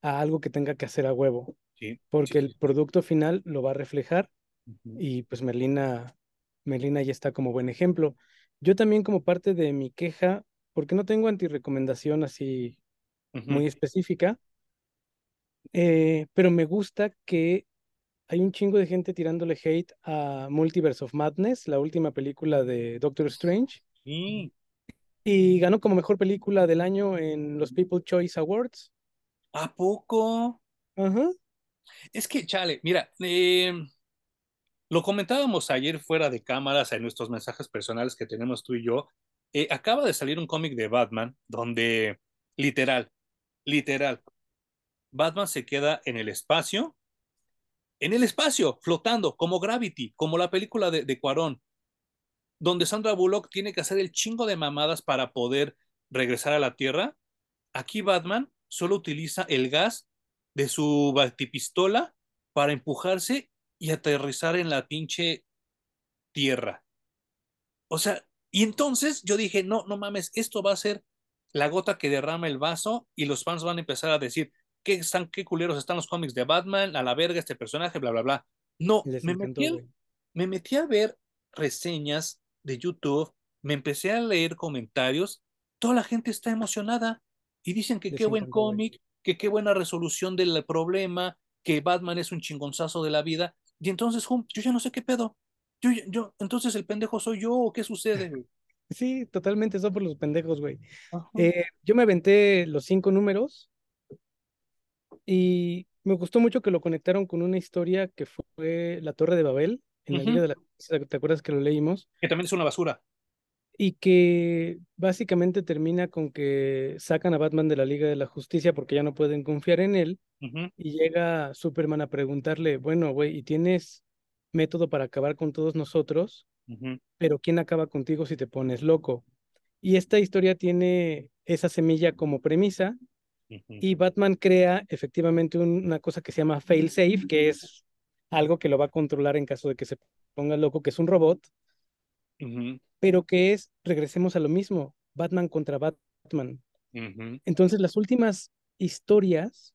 B: a algo que tenga que hacer a huevo,
A: sí, sí,
B: porque el producto final lo va a reflejar y pues Merlina, Merlina ya está como buen ejemplo. Yo también como parte de mi queja, porque no tengo antirecomendación así muy específica, eh, pero me gusta que hay un chingo de gente tirándole hate a Multiverse of Madness, la última película de Doctor Strange,
A: sí.
B: y ganó como mejor película del año en los People Choice Awards.
A: ¿A poco?
B: Ajá.
A: Es que, chale, mira, eh, lo comentábamos ayer fuera de cámaras en nuestros mensajes personales que tenemos tú y yo. Eh, acaba de salir un cómic de Batman donde, literal, literal, Batman se queda en el espacio, en el espacio, flotando, como Gravity, como la película de, de Cuarón, donde Sandra Bullock tiene que hacer el chingo de mamadas para poder regresar a la Tierra. Aquí Batman solo utiliza el gas de su batipistola para empujarse y aterrizar en la pinche tierra. O sea, y entonces yo dije, no, no mames, esto va a ser la gota que derrama el vaso y los fans van a empezar a decir, qué, están, qué culeros están los cómics de Batman, a la verga este personaje, bla, bla, bla. No,
B: Les
A: me metí, a,
B: güey.
A: me metí a ver reseñas de YouTube, me empecé a leer comentarios, toda la gente está emocionada y dicen que qué buen cómic, que qué buena resolución del problema, que Batman es un chingonzazo de la vida. Y entonces, hum, yo ya no sé qué pedo. Yo, yo, entonces el pendejo soy yo o qué sucede, güey.
B: Sí, totalmente, son por los pendejos, güey. Eh, yo me aventé los cinco números y me gustó mucho que lo conectaron con una historia que fue La Torre de Babel en la
A: Ujú.
B: de la ¿Te acuerdas que lo leímos?
A: Que también es una basura.
B: Y que básicamente termina con que sacan a Batman de la Liga de la Justicia porque ya no pueden confiar en él y llega Superman a preguntarle, bueno, güey, ¿y tienes método para acabar con todos nosotros? Pero ¿quién acaba contigo si te pones loco? Y esta historia tiene esa semilla como premisa y Batman crea efectivamente un- una cosa que se llama fail-safe, que es algo que lo va a controlar en caso de que se ponga loco, que es un robot, pero que es, regresemos a lo mismo, Batman contra Batman. Entonces, las últimas historias,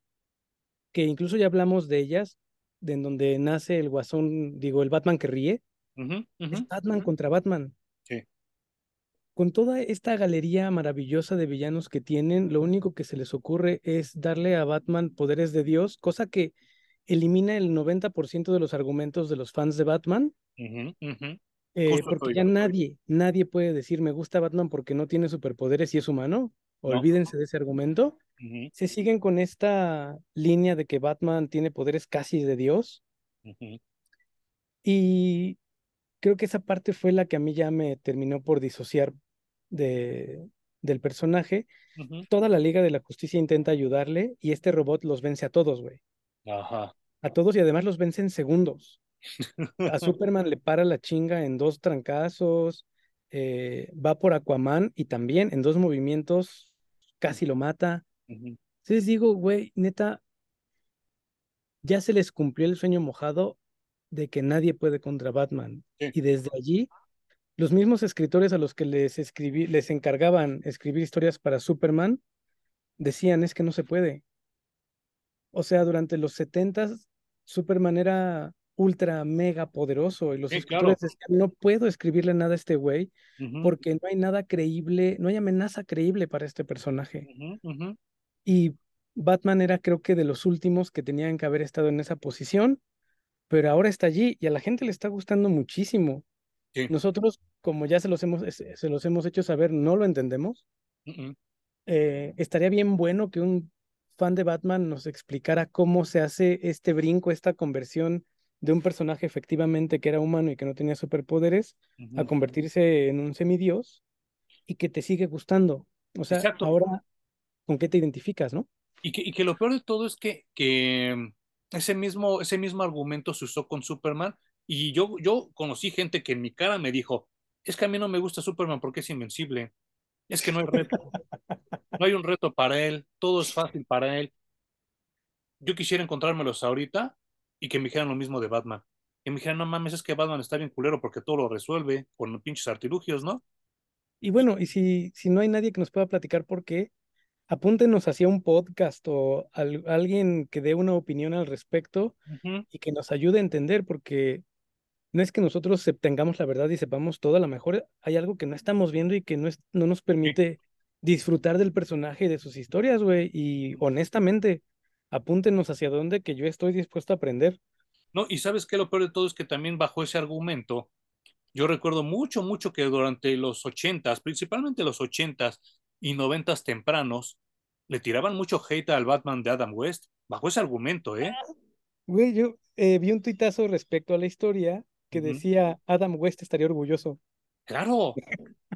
B: que incluso ya hablamos de ellas, de en donde nace el guasón, digo, el Batman que ríe, es. Batman contra Batman.
A: Sí.
B: Con toda esta galería maravillosa de villanos que tienen, lo único que se les ocurre es darle a Batman poderes de Dios, cosa que elimina el 90% de los argumentos de los fans de Batman. Eh, porque ya nadie, nadie puede decir me gusta Batman porque no tiene superpoderes y es humano.
A: No.
B: Olvídense de ese argumento. Se siguen con esta línea de que Batman tiene poderes casi de Dios y creo que esa parte fue la que a mí ya me terminó por disociar de, del personaje. Toda la Liga de la Justicia intenta ayudarle y este robot los vence a todos, güey.
A: Ajá.
B: A todos y además los vence en segundos. A Superman le para la chinga en dos trancazos, eh, va por Aquaman y también en dos movimientos casi lo mata. Entonces digo, güey, neta, ya se les cumplió el sueño mojado de que nadie puede contra Batman.
A: Sí.
B: Y desde allí, los mismos escritores a los que les escribí, les encargaban escribir historias para Superman, decían, es que no se puede. O sea, durante los 70 Superman era ultra mega poderoso y los
A: Sí,
B: escritores
A: claro.
B: decían, no puedo escribirle nada a este güey porque no hay nada creíble, no hay amenaza creíble para este personaje. Y Batman era creo que de los últimos que tenían que haber estado en esa posición, pero ahora está allí y a la gente le está gustando muchísimo.
A: Sí.
B: Nosotros, como ya se los hemos, se los hemos hecho saber, no lo entendemos. Eh, estaría bien bueno que un fan de Batman nos explicara cómo se hace este brinco, esta conversión de un personaje efectivamente que era humano y que no tenía superpoderes a convertirse en un semidios y que te sigue gustando. O sea,
A: Exacto.
B: ahora, ¿con qué te identificas, no?
A: Y que, y que lo peor de todo es que, que ese mismo, ese mismo argumento se usó con Superman y yo, yo conocí gente que en mi cara me dijo, es que a mí no me gusta Superman porque es invencible, es que no hay reto, no hay un reto para él, todo es fácil para él. Yo quisiera encontrármelos ahorita y que me dijeran lo mismo de Batman. Que me dijeran, no mames, es que Batman está bien culero porque todo lo resuelve con pinches artilugios, ¿no?
B: Y bueno, y si, si no hay nadie que nos pueda platicar por qué, apúntenos hacia un podcast o al- alguien que dé una opinión al respecto y que nos ayude a entender, porque no es que nosotros tengamos la verdad y sepamos todo, a lo mejor hay algo que no estamos viendo y que no, es, no nos permite disfrutar del personaje y de sus historias, güey. Y honestamente, apúntenos hacia dónde que yo estoy dispuesto a aprender.
A: No, y sabes qué, lo peor de todo es que también bajo ese argumento, yo recuerdo mucho, mucho que durante los ochentas, principalmente los ochentas y noventas tempranos, le tiraban mucho hate al Batman de Adam West, bajo ese argumento, ¿eh?
B: Güey, yo eh, vi un tuitazo respecto a la historia que decía Adam West estaría orgulloso.
A: Claro,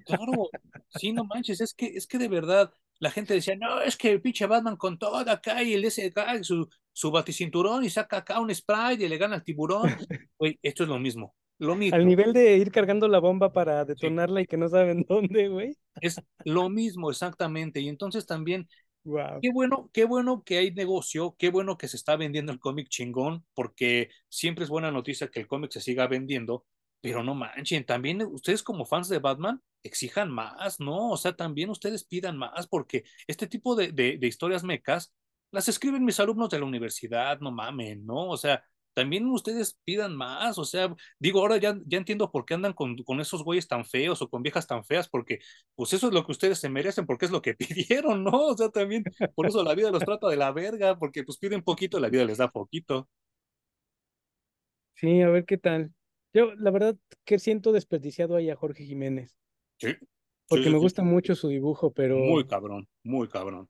A: claro, sí, no manches, es que, es que de verdad la gente decía, no, es que el pinche Batman con todo acá y el ese acá, su, su baticinturón y saca acá un spray y le gana al tiburón. Güey, esto es lo mismo, lo
B: Al
A: mismo,
B: nivel de ir cargando la bomba para
A: sí,
B: detonarla y que no saben dónde, güey.
A: es lo mismo exactamente. Y entonces también
B: Wow.
A: Qué bueno, qué bueno que hay negocio, qué bueno que se está vendiendo el cómic chingón, porque siempre es buena noticia que el cómic se siga vendiendo, pero no manchen, también ustedes como fans de Batman exijan más, ¿no? O sea, también ustedes pidan más, porque este tipo de, de, historias mecas las escriben mis alumnos de la universidad, no mamen, ¿no? O sea, también ustedes pidan más, o sea, digo, ahora ya, ya entiendo por qué andan con, con esos güeyes tan feos o con viejas tan feas, porque pues eso es lo que ustedes se merecen, porque es lo que pidieron, ¿no? O sea, también por eso la vida los trata de la verga, porque pues piden poquito, la vida les da poquito.
B: Sí, a ver qué tal. Yo, la verdad, que siento desperdiciado ahí a Jorge Jiménez,
A: Sí,
B: porque
A: sí,
B: me
A: sí.
B: gusta mucho su dibujo,
A: Muy
B: pero
A: cabrón, muy cabrón.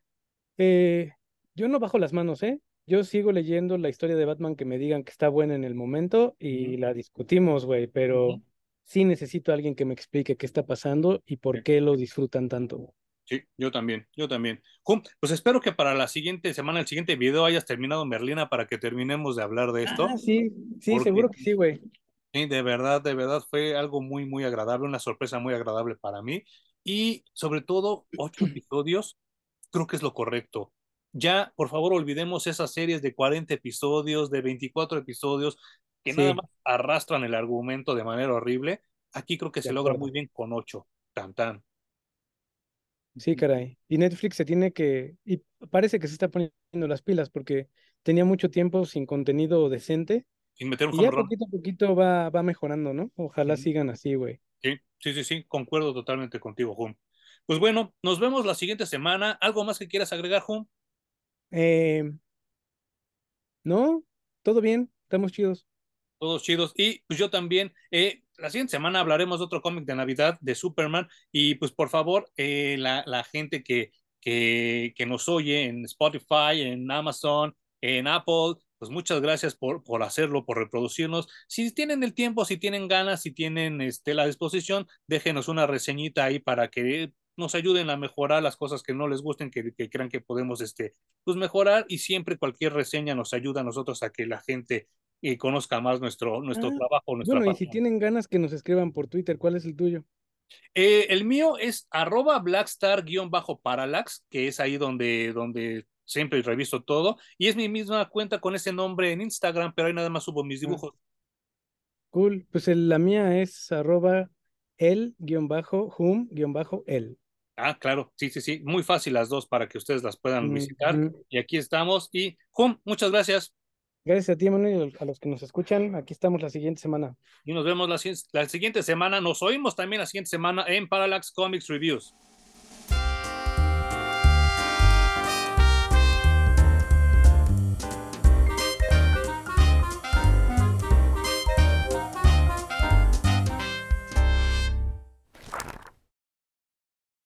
B: eh, yo no bajo las manos, ¿eh? Yo sigo leyendo la historia de Batman que me digan que está buena en el momento y la discutimos, güey, pero sí necesito a alguien que me explique qué está pasando y por qué lo disfrutan tanto.
A: Sí, yo también, yo también. pues espero que para la siguiente semana, el siguiente video, hayas terminado Merlina para que terminemos de hablar de esto.
B: Ah, sí, sí, seguro que sí, güey.
A: Sí, de verdad, de verdad fue algo muy, muy agradable, una sorpresa muy agradable para mí. Y sobre todo, ocho episodios, creo que es lo correcto. Ya, por favor, olvidemos esas series de 40 episodios, de 24 episodios, que nada más arrastran el argumento de manera horrible. Aquí creo que se logra muy bien con ocho. Tan, tan.
B: Sí, caray. Y Netflix se tiene que, y parece que se está poniendo las pilas porque tenía mucho tiempo sin contenido decente.
A: Sin meter un
B: y ya poquito a poquito va, va mejorando, ¿no? Ojalá sigan así, güey.
A: Sí, sí, sí, sí, concuerdo totalmente contigo, Jum. Pues bueno, nos vemos la siguiente semana. ¿Algo más que quieras agregar, Jum?
B: Eh, no, todo bien, estamos chidos.
A: Todos chidos. Y pues yo también, eh, la siguiente semana hablaremos de otro cómic de Navidad de Superman. Y pues por favor, eh, la, la, gente que, que, que, nos oye en Spotify, en Amazon, en Apple, pues muchas gracias por, por hacerlo, por reproducirnos. Si tienen el tiempo, si tienen ganas, si tienen este, la disposición, déjenos una reseñita ahí para que nos ayuden a mejorar las cosas que no les gusten, que, que crean que podemos este, pues mejorar y siempre cualquier reseña nos ayuda a nosotros a que la gente y conozca más nuestro, nuestro ah, trabajo.
B: bueno, y si tienen ganas que nos escriban por Twitter, ¿cuál es el tuyo?
A: Eh, el mío es arroba blackstar-parallax, que es ahí donde, donde siempre reviso todo. Y es mi misma cuenta con ese nombre en Instagram, pero ahí nada más subo mis ah. dibujos.
B: Cool, pues la mía es arroba el-hum-el.
A: Ah, claro, sí, sí, sí, muy fácil las dos para que ustedes las puedan visitar. Y aquí estamos. Y Hum, muchas gracias.
B: Gracias a ti, Manuel, y a los que nos escuchan. Aquí estamos la siguiente semana.
A: Y nos vemos la, la siguiente semana. Nos oímos también la siguiente semana en Parallax Comics Reviews.